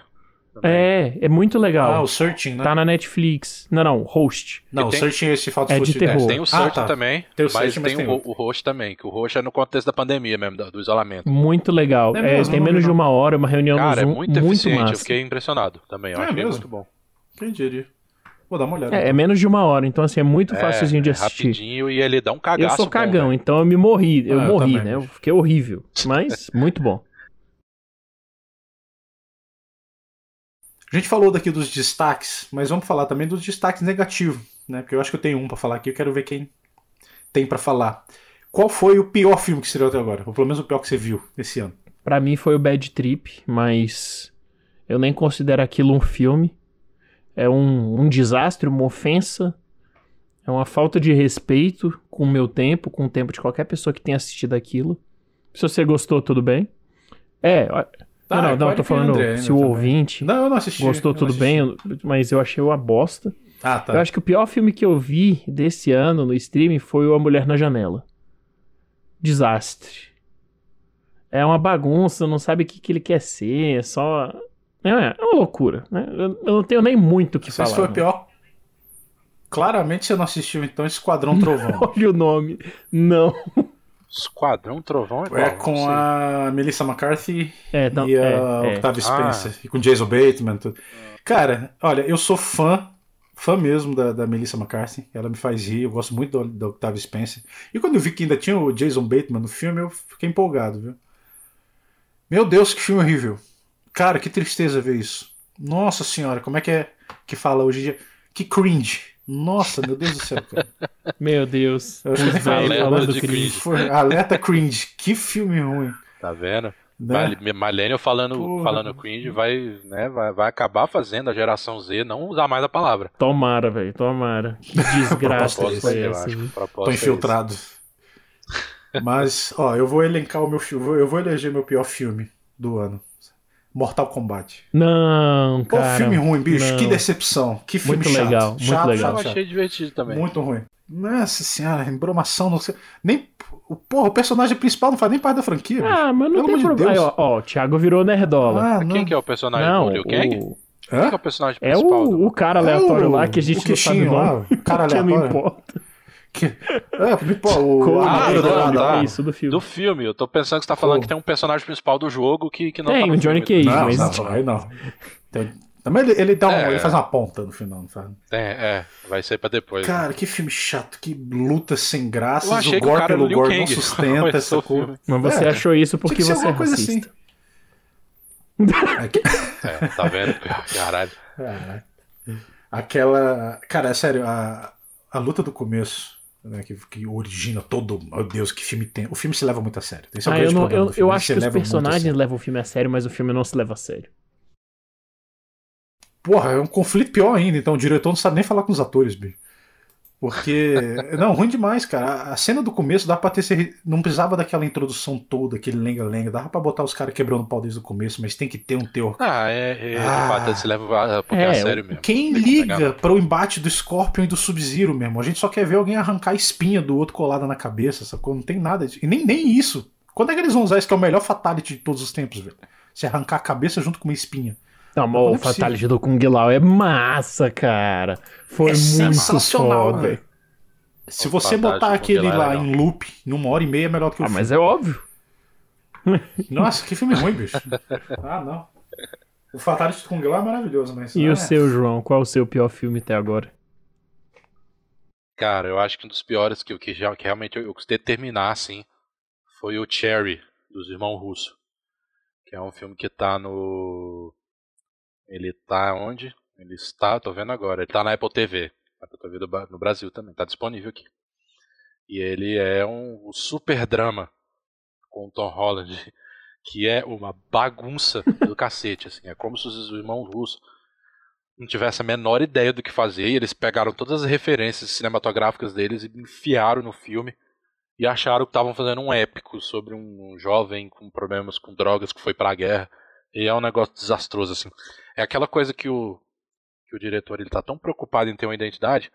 Também. É, é muito Ah, legal. o Searching, né? Tá na Netflix. Não, não, Host. Não, o tem- Searching é esse falta É de terror. Tem o Ah, Search tá. também, Tem o mas Search, mas tem, tem o, o Host também, que o Host é no contexto da pandemia mesmo, do, do isolamento. Muito legal. É É, mesmo, tem não vi menos de uma hora, uma reunião Cara, é no Zoom, muito muito, eficiente, eu massa. fiquei impressionado também, eu É achei mesmo? muito bom. Quem diria? Vou dar uma olhada. É, é menos de uma hora, então assim, é muito facilzinho de é assistir. rapidinho e ele dá um Eu cagaço sou bom, cagão, velho. então eu me morri. Eu Ah, eu morri, também, né? Eu fiquei horrível. Mas muito bom. A gente falou daqui dos destaques, mas vamos falar também dos destaques negativos, né? Porque eu acho que eu tenho um pra falar aqui, eu quero ver quem tem pra falar. Qual foi o pior filme que estreou até agora? Ou pelo menos o pior que você viu esse ano? Pra mim foi o Bad Trip, mas eu nem considero aquilo um filme. É um, um desastre, uma ofensa. É uma falta de respeito com o meu tempo, com o tempo de qualquer pessoa que tenha assistido aquilo. Se você gostou, tudo bem. É, Tá, não, não, não, pode tô falando André, se o também. ouvinte Não, eu não assisti. gostou, eu tudo assisti. bem, eu- mas eu achei uma bosta. Ah, tá. Eu acho que o pior filme que eu vi desse ano no streaming foi o A Mulher na Janela. Desastre. É uma bagunça, não sabe o que, que ele quer ser, é só. É, é uma loucura, né? Eu, eu não tenho nem muito o que falar. se foi o não. pior. Claramente você não assistiu, então, Esquadrão Trovão. Olha o nome. Não. Esquadrão Trovão é qual? é com a Melissa McCarthy É, não, e a é, é. Octavia Ah. Spencer. E com Jason Bateman. Tudo. Cara, olha, eu sou fã, fã mesmo da, da Melissa McCarthy. Ela me faz rir, eu gosto muito do, da Octavia Spencer. E quando eu vi que ainda tinha o Jason Bateman no filme, eu fiquei empolgado, viu? Meu Deus, que filme horrível. Cara, que tristeza ver isso. Nossa senhora, como é que é que fala hoje em dia? Que cringe. Nossa, meu Deus do céu, cara. Meu Deus. Alerta cringe. cringe. Alerta cringe. Que filme ruim. Tá vendo? Né? Malenial falando, Porra. falando cringe vai, né, vai, vai acabar fazendo a geração Z não usar mais a palavra. Tomara, velho, tomara. Que desgraça foi eu essa. Proposta Tô é isso. infiltrado. Mas, ó, eu vou elencar o meu filme. Eu vou eleger meu pior filme do ano. Mortal Kombat. Não, Pô, cara. filme ruim, bicho. não. Que decepção. Que filme Muito chato. legal, muito chato, legal. Eu Chato, achei chato. divertido também. Muito ruim. Nossa senhora, embromação, não sei. Nem. O, porra, o personagem principal não faz nem parte da franquia. bicho. Ah, mas não Pelo tem de problema. Deus. ó, ó, o Thiago virou nerdola. Ah. Quem que é o personagem? não, o Liu Kang? o- Quem é o personagem é principal? o, do- o cara aleatório É o- lá que a gente o não sabe o lá, nome. o cara que não aleatório. importa. Que... É, pô, o. Ah, armadura não, tá. é isso do filme. Do filme, eu tô pensando que você tá falando Pô. que tem um personagem principal do jogo que, que não Tem, tá o Johnny filme. Cage. Não, mas- não, aí não. Tem- Também ele, ele dá um, É. ele faz uma ponta no final, não sabe? Tem, é, vai ser pra depois. né? Cara, que filme chato, que luta sem achei o gore pelo gore não sustenta essa cor. Mas você É, achou isso porque você é alguma coisa racista. assim. É, tá vendo? Caralho. É. Aquela. Cara, é sério, a, a luta do começo, né, que, que origina todo. Meu Deus, que filme tem. O filme se leva muito a sério. Esse é o Ah, grande eu, não- problema eu, eu acho que os personagens levam o filme a sério, mas o filme não se leva a sério. Porra, é um conflito pior ainda, então o diretor não sabe nem falar com os atores, bicho. Porque. não, ruim demais, cara. A- cena do começo dá pra ter. ser- Não precisava daquela introdução toda, aquele lenga-lenga. Dava pra botar os caras quebrando o pau desde o começo, mas tem que ter um teor. Ah, é, é Ah. fato ele se leva a, porque É, a sério mesmo. Quem liga para o embate do Scorpion e do Sub-Zero mesmo? A gente só quer ver alguém arrancar a espinha do outro colada na cabeça, sacou? Não tem nada. De... E nem, nem isso. Quando é que eles vão usar isso que é o melhor fatality de todos os tempos, velho? Se arrancar a cabeça junto com uma espinha. Não, mas Não o é. Fatality do Kung Lao é massa, cara. Foi é muito sensacional, foda. velho. Se O você Fatality botar aquele é lá legal. em loop, em uma hora e meia, é melhor do que o Ah, filme. mas é óbvio. Nossa, que filme ruim, bicho. ah, não. O Fatality do Kung Lao é maravilhoso, mas. E o seu, João? Qual o seu pior filme até agora? Cara, eu acho que um dos piores que, que, já, que realmente eu, eu gostei de terminar, assim, foi o Cherry, dos Irmãos Russo. Que é um filme que tá no. Ele tá onde? Ele está, tô vendo agora, ele tá na Apple TV. Apple TV do no Brasil também, tá disponível aqui. E ele é um super drama com o Tom Holland, que é uma bagunça do cacete, assim. É como se os irmãos russos não tivesse a menor ideia do que fazer, e eles pegaram todas as referências cinematográficas deles e enfiaram no filme e acharam que estavam fazendo um épico sobre um jovem com problemas com drogas que foi para a guerra. E é um negócio desastroso assim. É aquela coisa que o que o diretor ele tá tão preocupado em ter uma identidade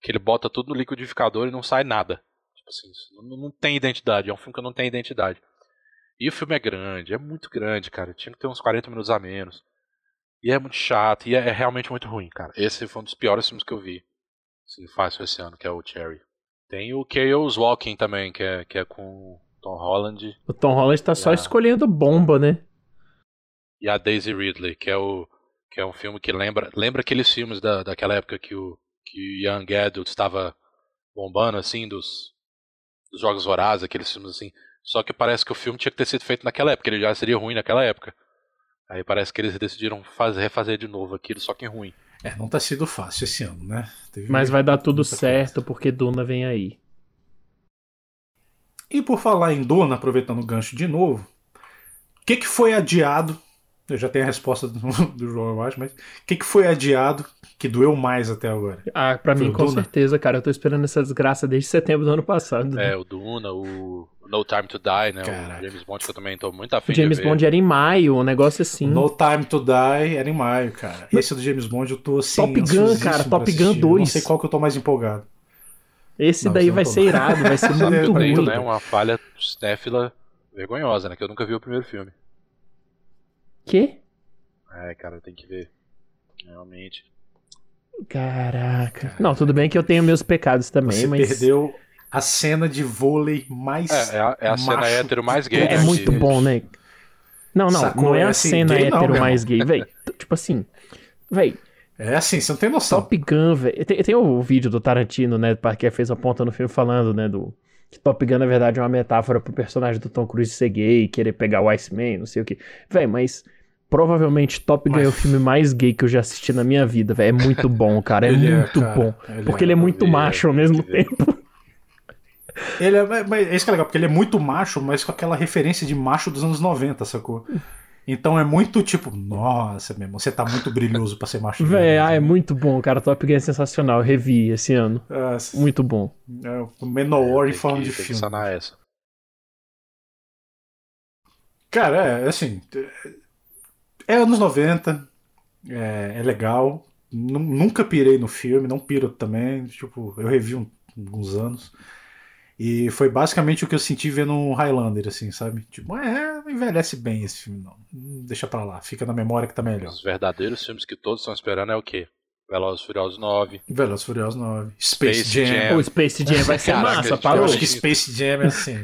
que ele bota tudo no liquidificador e não sai nada. Tipo assim, não, não tem identidade, é um filme que não tem identidade. E o filme é grande, é muito grande, cara. Tinha que ter uns 40 minutos a menos. E é muito chato, e é, é realmente muito ruim, cara. Esse foi um dos piores filmes que eu vi. Assim, fácil esse ano, que é o Cherry. Tem o Chaos Walking também, que é, que é com o Tom Holland. O Tom Holland tá só a... escolhendo bomba, né? E a Daisy Ridley, que é o que é um filme que lembra lembra aqueles filmes da, daquela época que o que o Young Adult estava bombando assim dos, dos jogos vorazes, aqueles filmes assim. Só que parece que o filme tinha que ter sido feito naquela época, ele já seria ruim naquela época. Aí parece que eles decidiram fazer, refazer de novo aquilo, só que é ruim. É, não tá sido fácil esse ano, né? Teve Mas vai dar tudo certo coisa. porque Duna vem aí. E por falar em Duna, aproveitando o gancho de novo, o que, que foi adiado? Eu já tenho a resposta do, do João, eu acho, mas o que, que foi adiado que doeu mais até agora? Ah, pra foi mim, com Duna? certeza, cara. Eu tô esperando essa desgraça desde setembro do ano passado. Né? É, o Duna, o no Time to Die, né? Caraca. O James Bond, que eu também tô muito afim o James Bond era em maio, um negócio assim. No Time to Die era em maio, cara. Esse do James Bond eu tô assim. Top Gun, cara, Top Gun 2. Eu não sei qual que eu tô mais empolgado. Esse não, daí vai ser irado, vai ser muito ruim. né? Uma falha cinéfila vergonhosa, né? Que eu nunca vi o primeiro filme. Que? É, cara, tem que ver. Realmente. Caraca. Não, tudo bem que eu tenho meus pecados também, Você mas. perdeu a cena de vôlei mais. É, é a, é a cena hétero mais gay. É, é muito bom, né? Não, não, Sacou? não é, é a assim, cena hétero não, mais gay, velho. Tipo assim, velho. É assim, você não tem noção. Top Gun, velho. Tem, tem o vídeo do Tarantino, né? Que fez a ponta no filme falando, né? Do, que Top Gun, na verdade, é uma metáfora pro personagem do Tom Cruise ser gay, querer pegar o Iceman, não sei o que. Velho, mas provavelmente Top Gun mas... é o filme mais gay que eu já assisti na minha vida, velho. É muito bom, cara. É ele é, muito é, cara. bom. Ele porque é, ele é muito macho ao mesmo tempo. Ele é, mas é isso que é legal, porque ele é muito macho, mas com aquela referência de macho dos anos 90, sacou? Então é muito tipo, nossa, mesmo, você tá muito brilhoso pra ser macho. Véi, ah, é muito bom, cara. Top Gun é sensacional. Eu revi esse ano. É, muito bom. É o Menor em forma de filme. Essa. Cara, é assim. É anos 90. É, é legal. Nunca pirei no filme, não piro também. Tipo, eu revi um, alguns anos. E foi basicamente o que eu senti vendo um Highlander, assim, sabe? Tipo, é, envelhece bem esse filme, não. Deixa pra lá, fica na memória que tá melhor. Os verdadeiros filmes que todos estão esperando é o quê? Velozes Furiosos 9. Velozes Furiosos 9. Space, Space Jam. Jam. O Space Jam vai ser Caraca, massa, parou. Eu acho que Space Jam é assim.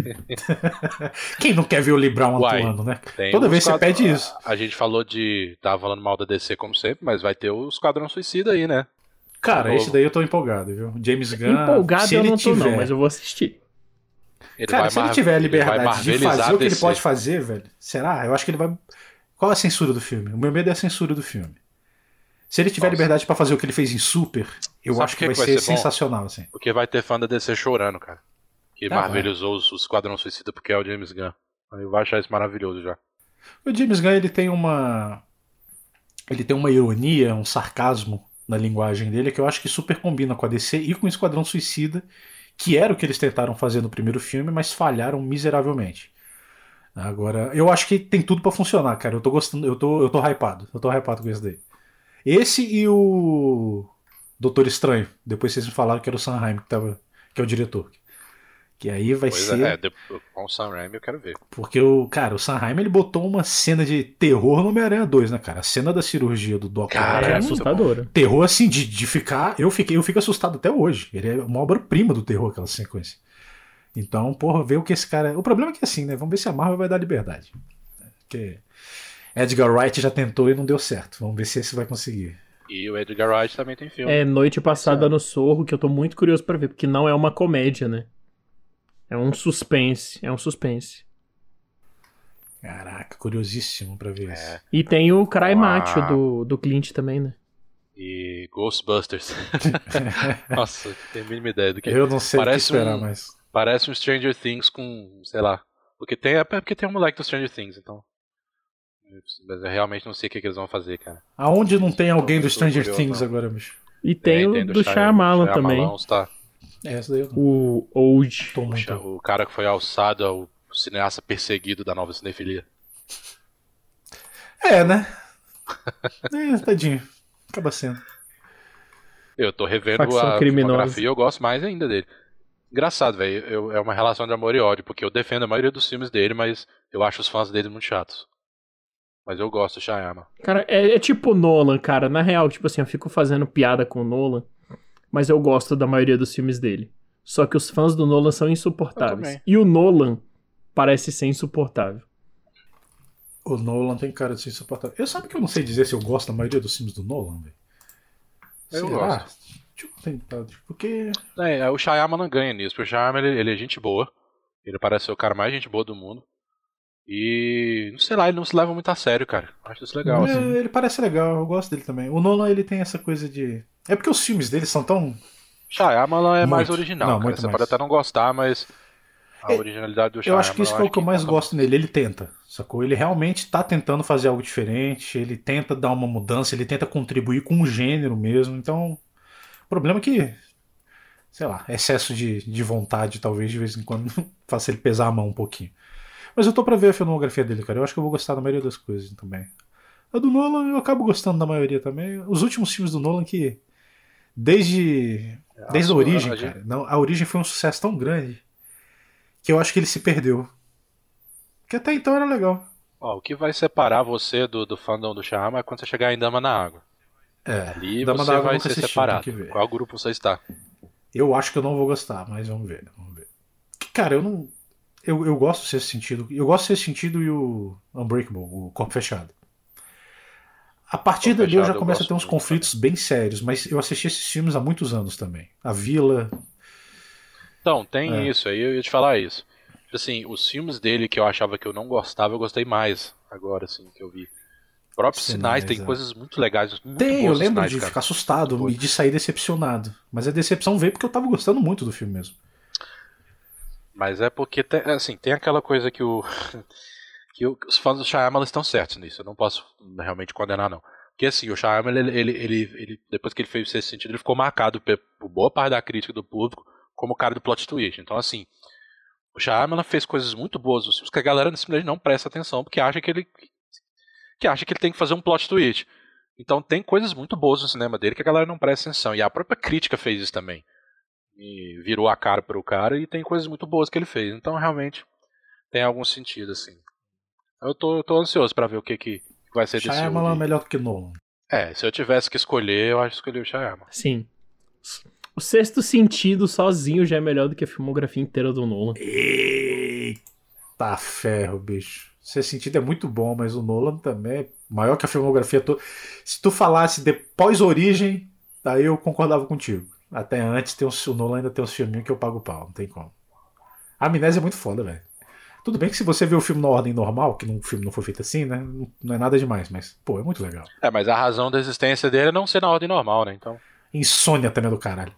Quem não quer ver o Lee Brown Uai, atuando, né? Toda vez você pede isso. A gente falou de. Tava falando mal da DC como sempre, mas vai ter o Esquadrão Suicida aí, né? Cara, esse daí eu tô empolgado, viu? James Gunn. Empolgado eu não tô, tiver... não, mas eu vou assistir. Ele Cara, se ele tiver a liberdade de fazer o que ele pode fazer, velho, será? Eu acho que ele vai. Qual é a censura do filme? O meu medo é a censura do filme. Se ele tiver Nossa. liberdade para fazer o que ele fez em Super, eu Sabe acho que, que vai, vai, ser, ser sensacional, assim. Porque vai ter fã da DC chorando, cara. Que ah, marvelizou os, os Esquadrão Suicida porque é o James Gunn. Eu vou achar isso maravilhoso já. O James Gunn, ele tem uma. Ele tem uma ironia, um sarcasmo na linguagem dele que eu acho que super combina com a DC e com o Esquadrão Suicida que era o que eles tentaram fazer no primeiro filme, mas falharam miseravelmente. Agora, eu acho que tem tudo para funcionar, cara. Eu tô gostando, eu tô, eu tô hypado. Eu tô hypado com esse daí. Esse e o Doutor Estranho. Depois vocês me falaram que era o Sanheim que, tava, que é o diretor. Que aí vai pois é, ser. É, com o Sam Raimi eu quero ver. Porque o, cara, o Sam Raimi ele botou uma cena de terror no Homem-Aranha 2, né, cara? A cena da cirurgia do Doc Cara, é assustadora. Terror assim, de, de ficar. Eu, fiquei, eu fico assustado até hoje. Ele é uma obra-prima do terror, aquela sequência. Então, porra, ver o que esse cara. O problema é que assim, né? Vamos ver se a Marvel vai dar liberdade. Porque Edgar Wright já tentou e não deu certo. Vamos ver se esse vai conseguir. E o Edgar Wright também tem filme. É Noite Passada no Sorro, que eu tô muito curioso para ver, porque não é uma comédia, né? É um suspense, é um suspense. Caraca, curiosíssimo pra ver é. isso. E tem o Cry ah. Macho do, do Clint também, né? E Ghostbusters. Nossa, tenho a mínima ideia do que Eu não sei parece o que esperar, um, mas. Parece um Stranger Things com, sei lá. Porque tem, é porque tem um moleque do Stranger Things, então. Mas eu realmente não sei o que, que eles vão fazer, cara. Aonde não tem alguém do Stranger curioso, Things não. agora, bicho? E tem, o do Shyamalan também. Tá. É, essa daí eu O Old. tô O, cara que foi alçado ao cineasta perseguido da nova cinefilia. É, né? É, tadinho. Acaba sendo. Eu tô revendo Facção a filmografia e eu gosto mais ainda dele. Engraçado, velho. É uma relação de amor e ódio, porque eu defendo a maioria dos filmes dele, mas eu acho os fãs dele muito chatos. Mas eu gosto do Shyamalan. Cara, é, é tipo o Nolan, cara. Na real, tipo assim, eu fico fazendo piada com o Nolan, mas eu gosto da maioria dos filmes dele. Só que os fãs do Nolan são insuportáveis. E o Nolan parece ser insuportável. O Nolan tem cara de ser insuportável. Eu sabe que eu não sei dizer se eu gosto da maioria dos filmes do Nolan, velho. Eu Será? gosto. Deixa eu tentar. Porque. É, o Shyamalan ganha nisso, porque o Shyamalan ele, ele é gente boa. Ele parece ser o cara mais gente boa do mundo. E, não sei lá, ele não se leva muito a sério, cara. Acho isso legal, É, assim. ele parece legal, eu gosto dele também. O Nolan, ele tem essa coisa de. É porque os filmes dele são tão. Shyamalan é mais Muito. original, Não, cara. muito Você mais. pode até não gostar, mas a É, originalidade do Eu Shyamalan... acho que isso é o que eu mais gosto nele. Ele tenta, sacou? Ele realmente tá tentando fazer algo diferente, ele tenta dar uma mudança, ele tenta contribuir com o gênero mesmo. Então, o problema é que, sei lá, excesso de, de vontade talvez de vez em quando faça ele pesar a mão um pouquinho. Mas eu tô pra ver a filmografia dele, cara. Eu acho que eu vou gostar da maioria das coisas também. A do Nolan eu acabo gostando da maioria também. Os últimos filmes do Nolan que, desde bastante. Desde a origem, a gente- cara. Não, a origem foi um sucesso tão grande que eu acho que ele se perdeu. Que até então era legal. Ó, o que vai separar você do, do fandom do Shyamalan é quando você chegar em Dama na Água. É. Ali Dama você Água vai ser assisti, separado. Qual grupo você está? Eu acho que eu não vou gostar, mas vamos ver. Vamos ver. Cara, eu não. Eu, eu gosto Sexto Sentido. Eu gosto Sexto Sentido e o Unbreakable, o Corpo Fechado. A partir dali eu já Fechado eu começo a ter uns conflitos bem sérios, mas eu assisti esses filmes há muitos anos também. A Vila. Então, tem É. isso aí, eu ia te falar isso. Assim, os filmes dele que eu achava que eu não gostava, eu gostei mais agora, assim, que eu vi. Próprios Sinais, sinais, tem é. coisas muito legais. Muito Tem, eu lembro sinais, de cara. ficar assustado Muito e de sair decepcionado. Mas a decepção veio porque eu tava gostando muito do filme mesmo. Mas é porque, tem, assim, tem aquela coisa que o. que o- os fãs do Shyamalan estão certos nisso. Eu não posso realmente condenar, não. Porque, assim, o Shyamalan, ele, ele, ele, ele- depois que ele fez esse sentido, ele ficou marcado por boa parte da crítica do público como o cara do plot twist. Então, assim, o Shyamalan fez coisas muito boas nos filmes que a galera simplesmente não presta atenção porque acha que ele. que acha que ele tem que fazer um plot twist. Então, tem coisas muito boas no cinema dele que a galera não presta atenção. E a própria crítica fez isso também e virou a cara pro cara e tem coisas muito boas que ele fez. Então realmente tem algum sentido assim. Eu tô, eu tô ansioso pra ver o que que vai ser desse Shyamalan é filme. melhor do que Nolan. É, se eu tivesse que escolher, eu acho que escolhi o Shyamalan. Sim. O sexto sentido sozinho já é melhor do que a filmografia inteira do Nolan. Eita ferro, bicho. Esse sentido é muito bom, mas o Nolan também é maior que a filmografia toda. Se tu falasse depois Origem, daí eu concordava contigo. Até antes, tem uns, o Nolan ainda tem uns filminhos que eu pago pau, não tem como. A amnésia é muito foda, velho. Tudo bem que se você vê o filme na ordem normal, que o filme não foi feito assim, né? Não, é nada demais, mas, pô, é muito legal. É, mas a razão da existência dele é não ser na ordem normal, né? Então. Insônia também é do caralho.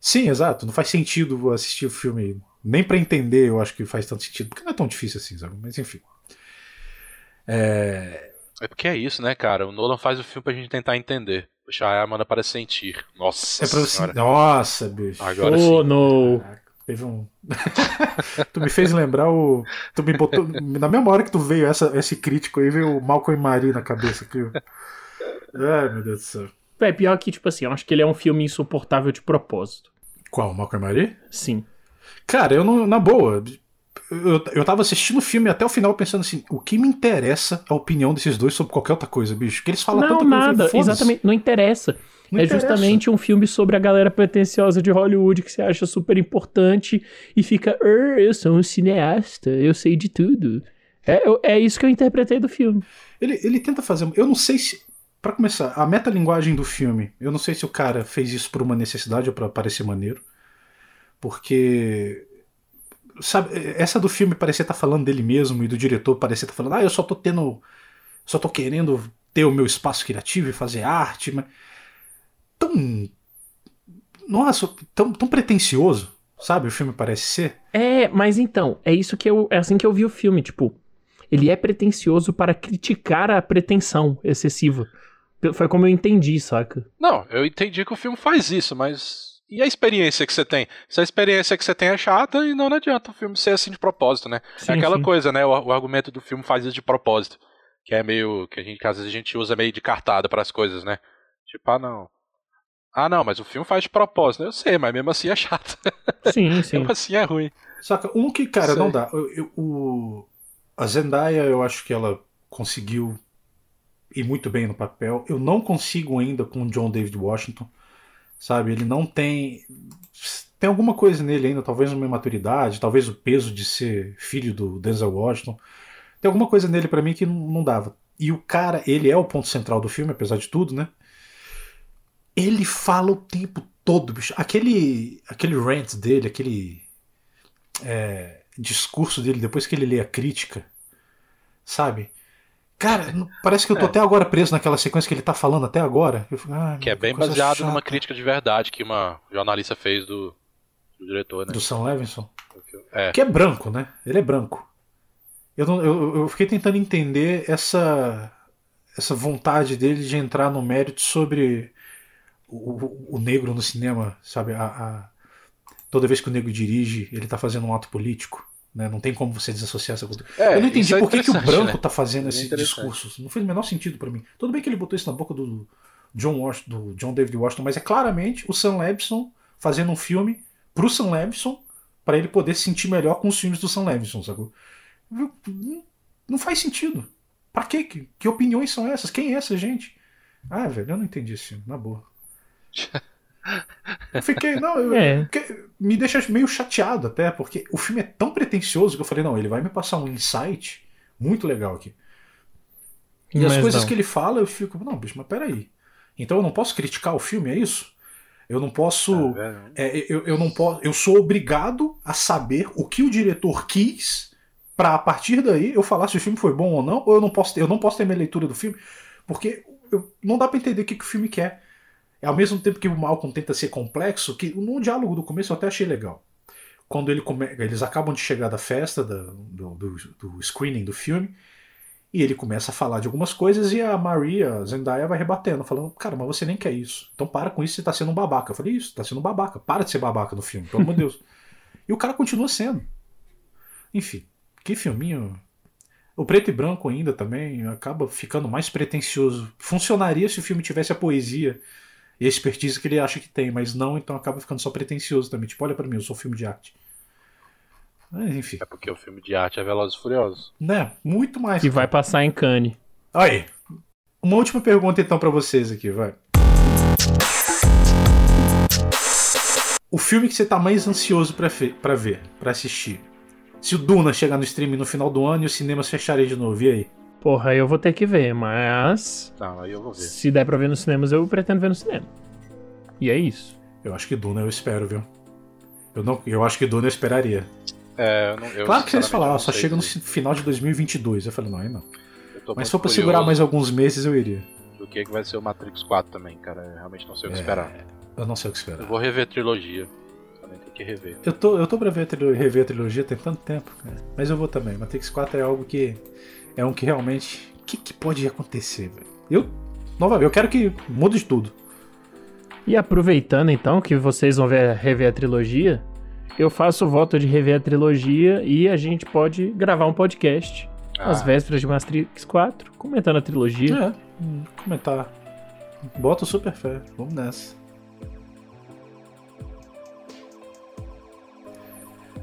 Sim, exato. Não faz sentido assistir o filme. Nem pra entender eu acho que faz tanto sentido. Porque não é tão difícil assim, sabe? Mas enfim. É. É porque é isso, né, cara? O Nolan faz o filme pra gente tentar entender. O Shyamalan para sentir. Nossa É pra você. senhora. Nossa, bicho. Agora oh, sim. no. Caraca, teve um. tu me fez lembrar o. Tu me botou. Na mesma hora que tu veio essa, esse crítico aí, veio o Malcolm e Marie na cabeça aqui. Ai, meu Deus do céu. É pior que, tipo assim, eu acho que ele é um filme insuportável de propósito. Qual? Malcolm e Marie? Sim. Cara, eu não. Na boa. Eu, eu tava assistindo o filme até o final pensando assim: o que me interessa a opinião desses dois sobre qualquer outra coisa, bicho? Que eles falam não, tanta nada. Exatamente. Não interessa. Não é interessa. justamente um filme sobre a galera pretensiosa de Hollywood que você acha super importante e fica, "Er, eu sou um cineasta, eu sei de tudo. É, eu- é isso que eu interpretei do filme. Ele, ele tenta fazer. Eu não sei se. Pra começar, a metalinguagem do filme, eu não sei se o cara fez isso por uma necessidade ou pra parecer maneiro. Porque. Sabe, essa do filme parecia estar falando dele mesmo e do diretor parecia estar falando, ah, eu só tô tendo. Só tô querendo ter o meu espaço criativo e fazer arte, mas. Tão. Nossa, tão, tão pretencioso, sabe? O filme parece ser. É, mas então, é isso que eu. É assim que eu vi o filme, tipo. ele é pretencioso para criticar a pretensão excessiva. Foi como eu entendi, saca? Não, eu entendi que o filme faz isso, mas. E a experiência que você tem? Se a experiência que você tem é chata, e não, adianta o filme ser assim de propósito, né? Sim, é aquela sim. coisa, né? O, o, argumento do filme faz isso de propósito. Que é meio. que, a gente, que às vezes a gente usa meio de cartada para as coisas, né? Tipo, ah, não. Ah, não, mas o filme faz de propósito. Eu sei, mas mesmo assim é chato. Sim, sim. mesmo assim é ruim. Saca, um que, cara, sei. não dá. Eu, eu, o, a Zendaya, eu acho que ela conseguiu ir muito bem no papel. Eu não consigo ainda com o John David Washington, sabe? Ele não tem. Tem alguma coisa nele ainda, talvez uma imaturidade, talvez o peso de ser filho do Denzel Washington. Tem alguma coisa nele para mim que não dava. E o cara, ele é o ponto central do filme, apesar de tudo, né? Ele fala o tempo todo, bicho. Aquele, aquele rant dele, aquele é, discurso dele depois que ele lê a crítica, sabe? Cara, parece que eu tô é. até agora preso naquela sequência que ele tá falando até agora. Fico, ah, que é bem baseado chata. numa crítica de verdade que uma jornalista fez do, do diretor, né? Do Sam Levinson. É. Que é branco, né? Ele é branco. Eu, não, eu, eu fiquei tentando entender essa, essa vontade dele de entrar no mérito sobre o, o negro no cinema, sabe? A, a, toda vez que o negro dirige, ele tá fazendo um ato político. Né? Não tem como você desassociar essa cultura. É, eu não entendi é por que, que o branco né? tá fazendo é esse discurso. Não fez o menor sentido para mim. Tudo bem que ele botou isso na boca do John, Washington, do John David Washington, mas é claramente o Sam Levinson fazendo um filme pro Sam Levinson para ele poder se sentir melhor com os filmes do Sam Levinson, sacou? Não faz sentido. Pra quê? Que, que opiniões são essas? Quem é essa gente? Ah, velho, eu não entendi esse filme, na boa. Eu fiquei, não, eu, é. me deixa meio chateado até, porque o filme é tão pretencioso que eu falei, não, ele vai me passar um insight muito legal aqui. E mas as coisas não. que ele fala, eu fico, não, bicho, mas peraí. Então eu não posso criticar o filme, é isso? Eu não posso. É, é, eu, eu não posso. Eu sou obrigado a saber o que o diretor quis para a partir daí eu falar se o filme foi bom ou não, ou eu não posso ter, eu não posso ter minha leitura do filme, porque eu, não dá para entender o que, que o filme quer. É ao mesmo tempo que o Malcolm tenta ser complexo, que no diálogo do começo eu até achei legal. Quando ele come... eles acabam de chegar da festa, do, do, do, screening do filme, e ele começa a falar de algumas coisas e a Maria, a Zendaya, vai rebatendo, falando: Cara, mas você nem quer isso. Então para com isso, você tá sendo um babaca. Eu falei: Isso, tá sendo um babaca. Para de ser babaca no filme, pelo amor de Deus. E o cara continua sendo. Enfim, que filminho o preto e branco ainda também acaba ficando mais pretencioso. Funcionaria se o filme tivesse a poesia expertise que ele acha que tem, mas não, então acaba ficando só pretencioso também. Tipo, olha para mim, eu sou um filme de arte. Mas, enfim. É porque o filme de arte é Velozes e Furiosos. Né? Muito mais. E vai passar em Cannes. Aí. Uma última pergunta então para vocês aqui, vai. O filme que você tá mais ansioso para ver, para assistir. Se o Duna chegar no streaming no final do ano e os cinemas fecharem de novo, e aí? Porra, eu vou ter que ver, mas. Não, aí eu vou ver. Se der pra ver nos cinemas, eu pretendo ver no cinema. E é isso. Eu acho que Duna eu espero, viu? Eu, não, eu acho que Duna eu esperaria. É, eu não, eu claro que vocês falaram, só chega no final de 2022. Eu falei, não, aí não. Mas se for pra segurar mais alguns meses, eu iria. Do que, que vai ser o Matrix 4 também, cara. Eu realmente não sei o que é, esperar. Eu não sei o que esperar. Eu vou rever a trilogia. Também tem que rever. Eu tô, eu tô pra ver a rever a trilogia tem tanto tempo, cara. Mas eu vou também. Matrix 4 é algo que é um que realmente. O que, que pode acontecer, velho? Eu, novamente, eu quero que mude tudo. E aproveitando então que vocês vão ver, rever a trilogia, eu faço o voto de rever a trilogia e a gente pode gravar um podcast ah. às vésperas de Matrix 4, comentando a trilogia. É, comentar. Bota o super fé, vamos nessa.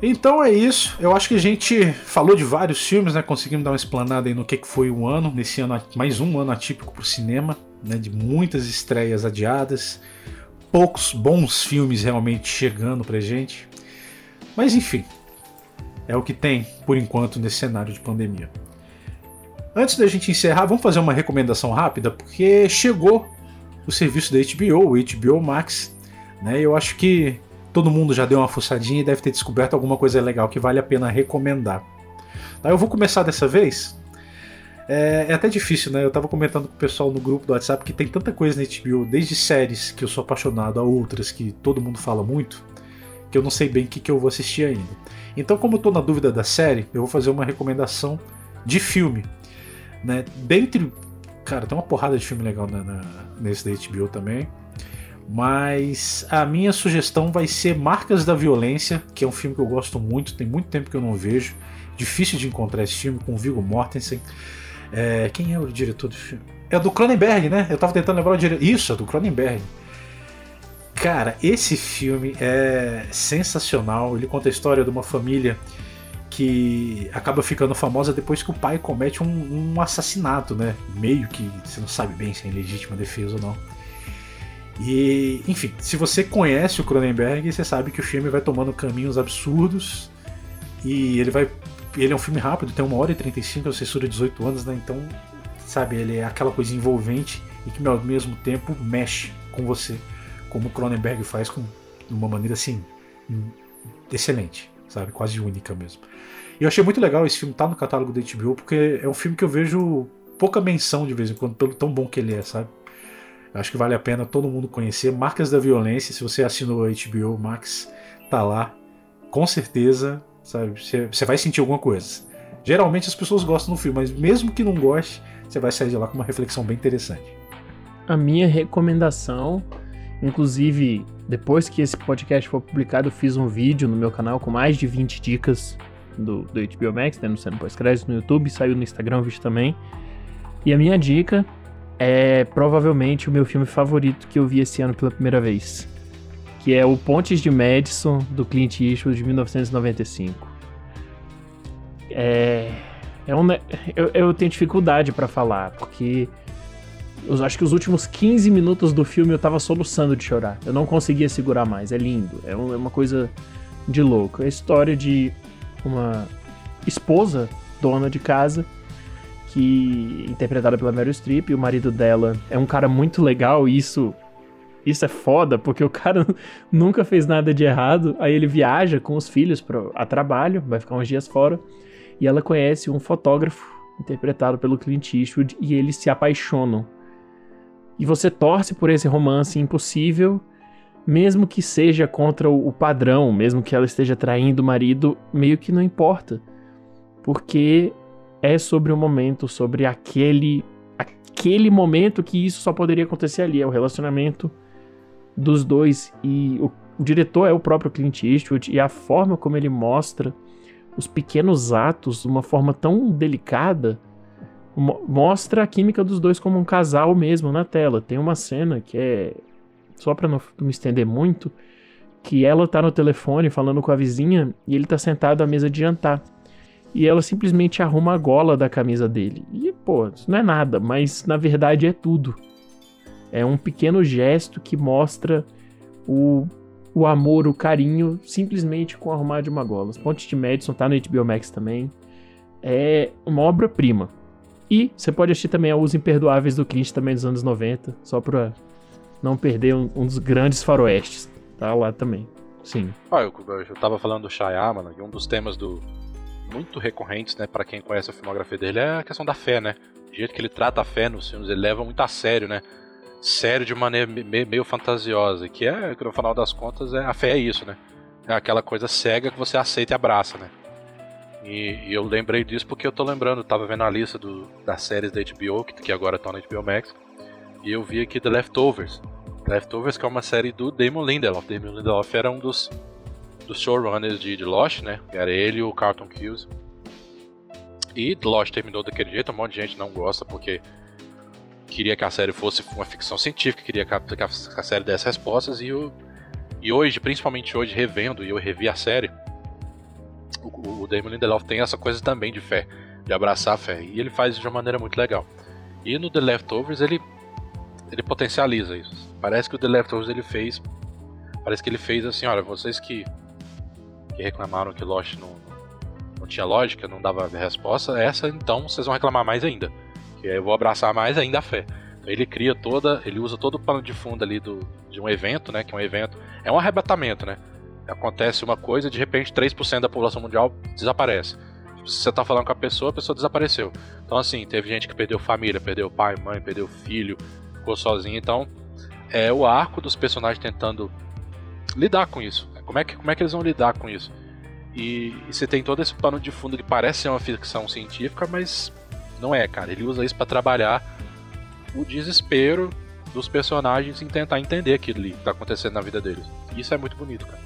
Então é isso. Eu acho que a gente falou de vários filmes, né? Conseguimos dar uma explanada aí no que foi o ano. Nesse ano, mais um ano atípico para o cinema, né? De muitas estreias adiadas, poucos bons filmes realmente chegando pra gente. Mas enfim, é o que tem por enquanto nesse cenário de pandemia. Antes da gente encerrar, vamos fazer uma recomendação rápida, porque chegou o serviço da HBO, o HBO Max, né? Eu acho que todo mundo já deu uma fuçadinha e deve ter descoberto alguma coisa legal que vale a pena recomendar. Tá, eu vou começar dessa vez. É, é, até difícil, né? Eu tava comentando com o pessoal no grupo do WhatsApp que tem tanta coisa na HBO, desde séries que eu sou apaixonado a outras que todo mundo fala muito, que eu não sei bem o que, que eu vou assistir ainda. Então, como eu tô na dúvida da série, eu vou fazer uma recomendação de filme. Né? Dentre. Cara, tem uma porrada de filme legal na, na, nesse da HBO também. Mas a minha sugestão vai ser Marcas da Violência, que é um filme que eu gosto muito, tem muito tempo que eu não vejo. Difícil de encontrar esse filme com Viggo Mortensen. É, quem é o diretor do filme? É do Cronenberg, né? Eu tava tentando lembrar o diretor. Isso, é do Cronenberg. Cara, esse filme é sensacional. Ele conta a história de uma família que acaba ficando famosa depois que o pai comete um, um assassinato, né? Meio que você não sabe bem se é legítima defesa ou não. E, enfim, se você conhece o Cronenberg, você sabe que o filme vai tomando caminhos absurdos e ele vai. Ele é um filme rápido, tem uma hora e 35, eu censura 18 anos, né? Então, sabe, ele é aquela coisa envolvente e que ao mesmo tempo mexe com você, como o Cronenberg faz com, de uma maneira assim, excelente, sabe? Quase única mesmo. E eu achei muito legal esse filme tá no catálogo da HBO, porque é um filme que eu vejo pouca menção de vez em quando, pelo tão bom que ele é, sabe? Acho que vale a pena todo mundo conhecer. Marcas da Violência, se você assinou a HBO Max, tá lá. Com certeza, sabe, você vai sentir alguma coisa. Geralmente as pessoas gostam do filme, mas mesmo que não goste, você vai sair de lá com uma reflexão bem interessante. A minha recomendação, inclusive depois que esse podcast for publicado, eu fiz um vídeo no meu canal com mais de 20 dicas do, do HBO Max, né, no Sendo Pós-Crédito no YouTube, saiu no Instagram o vídeo também. E a minha dica é provavelmente o meu filme favorito que eu vi esse ano pela primeira vez. Que é o Pontes de Madison, do Clint Eastwood, de 1995. É. é um, eu, eu tenho dificuldade para falar, porque. Eu acho que os últimos 15 minutos do filme eu tava soluçando de chorar. Eu não conseguia segurar mais. É lindo. É, é uma coisa de louco. É a história de uma esposa, dona de casa, que interpretada pela Meryl Streep, o marido dela é um cara muito legal, e isso isso é foda, porque o cara nunca fez nada de errado. Aí ele viaja com os filhos pra, a trabalho, vai ficar uns dias fora, e ela conhece um fotógrafo interpretado pelo Clint Eastwood e eles se apaixonam. E você torce por esse romance impossível, mesmo que seja contra o padrão, mesmo que ela esteja traindo o marido, meio que não importa. Porque é sobre o momento, sobre aquele aquele momento que isso só poderia acontecer ali, é o relacionamento dos dois e o, o diretor é o próprio Clint Eastwood e a forma como ele mostra os pequenos atos de uma forma tão delicada mo mostra a química dos dois como um casal mesmo na tela. Tem uma cena que é só para não me estender muito, que ela tá no telefone falando com a vizinha e ele tá sentado à mesa de jantar e ela simplesmente arruma a gola da camisa dele. E, pô, isso não é nada, mas na verdade é tudo. É um pequeno gesto que mostra o, o amor, o carinho, simplesmente com arrumar de uma gola. As Pontes de Madison tá no HBO Max também. É uma obra-prima. E você pode assistir também a Os Imperdoáveis do Clint também dos anos 90, só pra não perder um, um dos grandes faroestes. Tá lá também. Sim. Ah, eu, eu tava falando do Shyamalan e um dos temas do, muito recorrentes, né, para quem conhece a filmografia dele, é a questão da fé, né? O jeito que ele trata a fé nos filmes, ele leva muito a sério, né? Sério de maneira meio, fantasiosa, que é, que no final das contas, é, a fé é isso, né? É aquela coisa cega que você aceita e abraça, né? E, e eu lembrei disso porque eu tô lembrando, tava vendo a lista do, das séries da HBO, que, que agora estão na HBO Max, e eu vi aqui The Leftovers. Leftovers, que é uma série do Damon Lindelof. Damon Lindelof era um dos dos showrunners de, de Lost, né? Era ele e o Carlton Cuse. E Lost terminou daquele jeito, um monte de gente não gosta porque queria que a série fosse uma ficção científica, queria que a, que a série desse respostas e, o, e hoje, principalmente hoje, revendo e eu revi a série, o, o Damon Lindelof tem essa coisa também de fé, de abraçar a fé, e ele faz isso de uma maneira muito legal. E no The Leftovers ele ele potencializa isso. Parece que o The Leftovers ele fez, parece que ele fez assim, olha, vocês que que reclamaram que Lost não, não tinha lógica, não dava resposta, essa então vocês vão reclamar mais ainda. Que eu vou abraçar mais ainda a fé. Então ele cria toda, ele usa todo o pano de fundo ali do, de um evento, né? Que é um evento, é um arrebatamento, né? Acontece uma coisa, de repente 3% da população mundial desaparece. Se você tá falando com a pessoa, a pessoa desapareceu. Então assim, teve gente que perdeu família, perdeu pai, mãe, perdeu filho, ficou sozinho. Então é o arco dos personagens tentando lidar com isso. Como é que, como é que eles vão lidar com isso? E, e você tem todo esse pano de fundo que parece ser uma ficção científica, mas não é, cara. Ele usa isso para trabalhar o desespero dos personagens em tentar entender aquilo que tá acontecendo na vida deles. Isso é muito bonito, cara.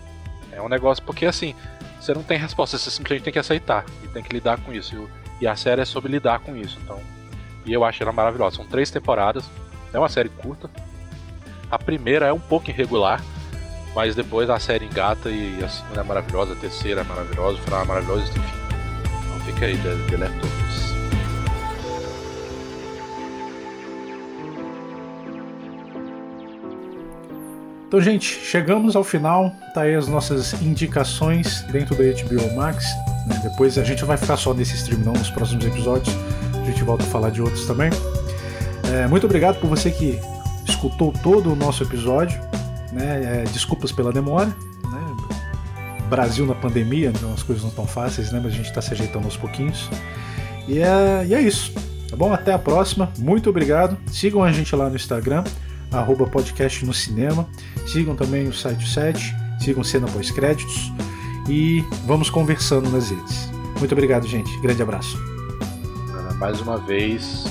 É um negócio porque assim, você não tem resposta, você simplesmente tem que aceitar e tem que lidar com isso. E a série é sobre lidar com isso, então. E eu acho ela maravilhosa. São três temporadas, é uma série curta. A primeira é um pouco irregular, mas depois a série engata e a segunda é maravilhosa, a terceira é maravilhosa, o final é maravilhoso, enfim. Então fica aí, The, The Leftovers. Então, gente, chegamos ao final. Tá aí as nossas indicações dentro da HBO Max. Né? Depois a gente vai ficar só nesse stream, não nos próximos episódios. A gente volta a falar de outros também. É, muito obrigado por você que escutou todo o nosso episódio. Né? É, desculpas pela demora. Né? Brasil na pandemia, então as coisas não estão fáceis, né? mas a gente está se ajeitando aos pouquinhos. E é, e é isso. Tá bom? Até a próxima. Muito obrigado. Sigam a gente lá no Instagram arroba podcast no cinema. Sigam também o site 7, sigam Cena Pós Créditos e vamos conversando nas redes. Muito obrigado, gente. Grande abraço. Mais uma vez,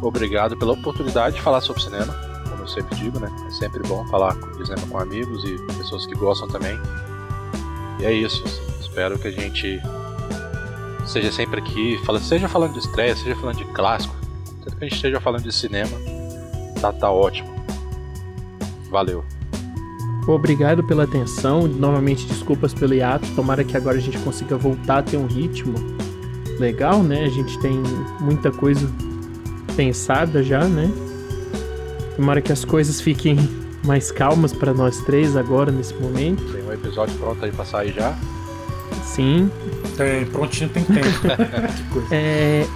obrigado pela oportunidade de falar sobre cinema. Eu sempre digo, né? É sempre bom falar, por exemplo, com amigos e pessoas que gostam também. E é isso. Assim, espero que a gente seja sempre aqui, seja falando de estreia, seja falando de clássico, que a gente esteja falando de cinema, tá, tá ótimo. Valeu. Obrigado pela atenção. Novamente, desculpas pelo hiato. Tomara que agora a gente consiga voltar a ter um ritmo legal, né? A gente tem muita coisa pensada já, né? Tomara que as coisas fiquem mais calmas para nós três agora, nesse momento. Tem um episódio pronto aí pra sair já? Sim. Tem, prontinho tem tempo. que coisa. É,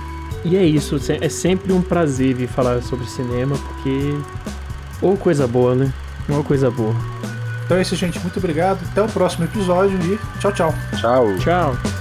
e é isso. É sempre um prazer vir falar sobre cinema, porque. Ou coisa boa, né? Uma coisa boa. Então é isso, gente. Muito obrigado. Até o próximo episódio e tchau, tchau. Tchau. Tchau.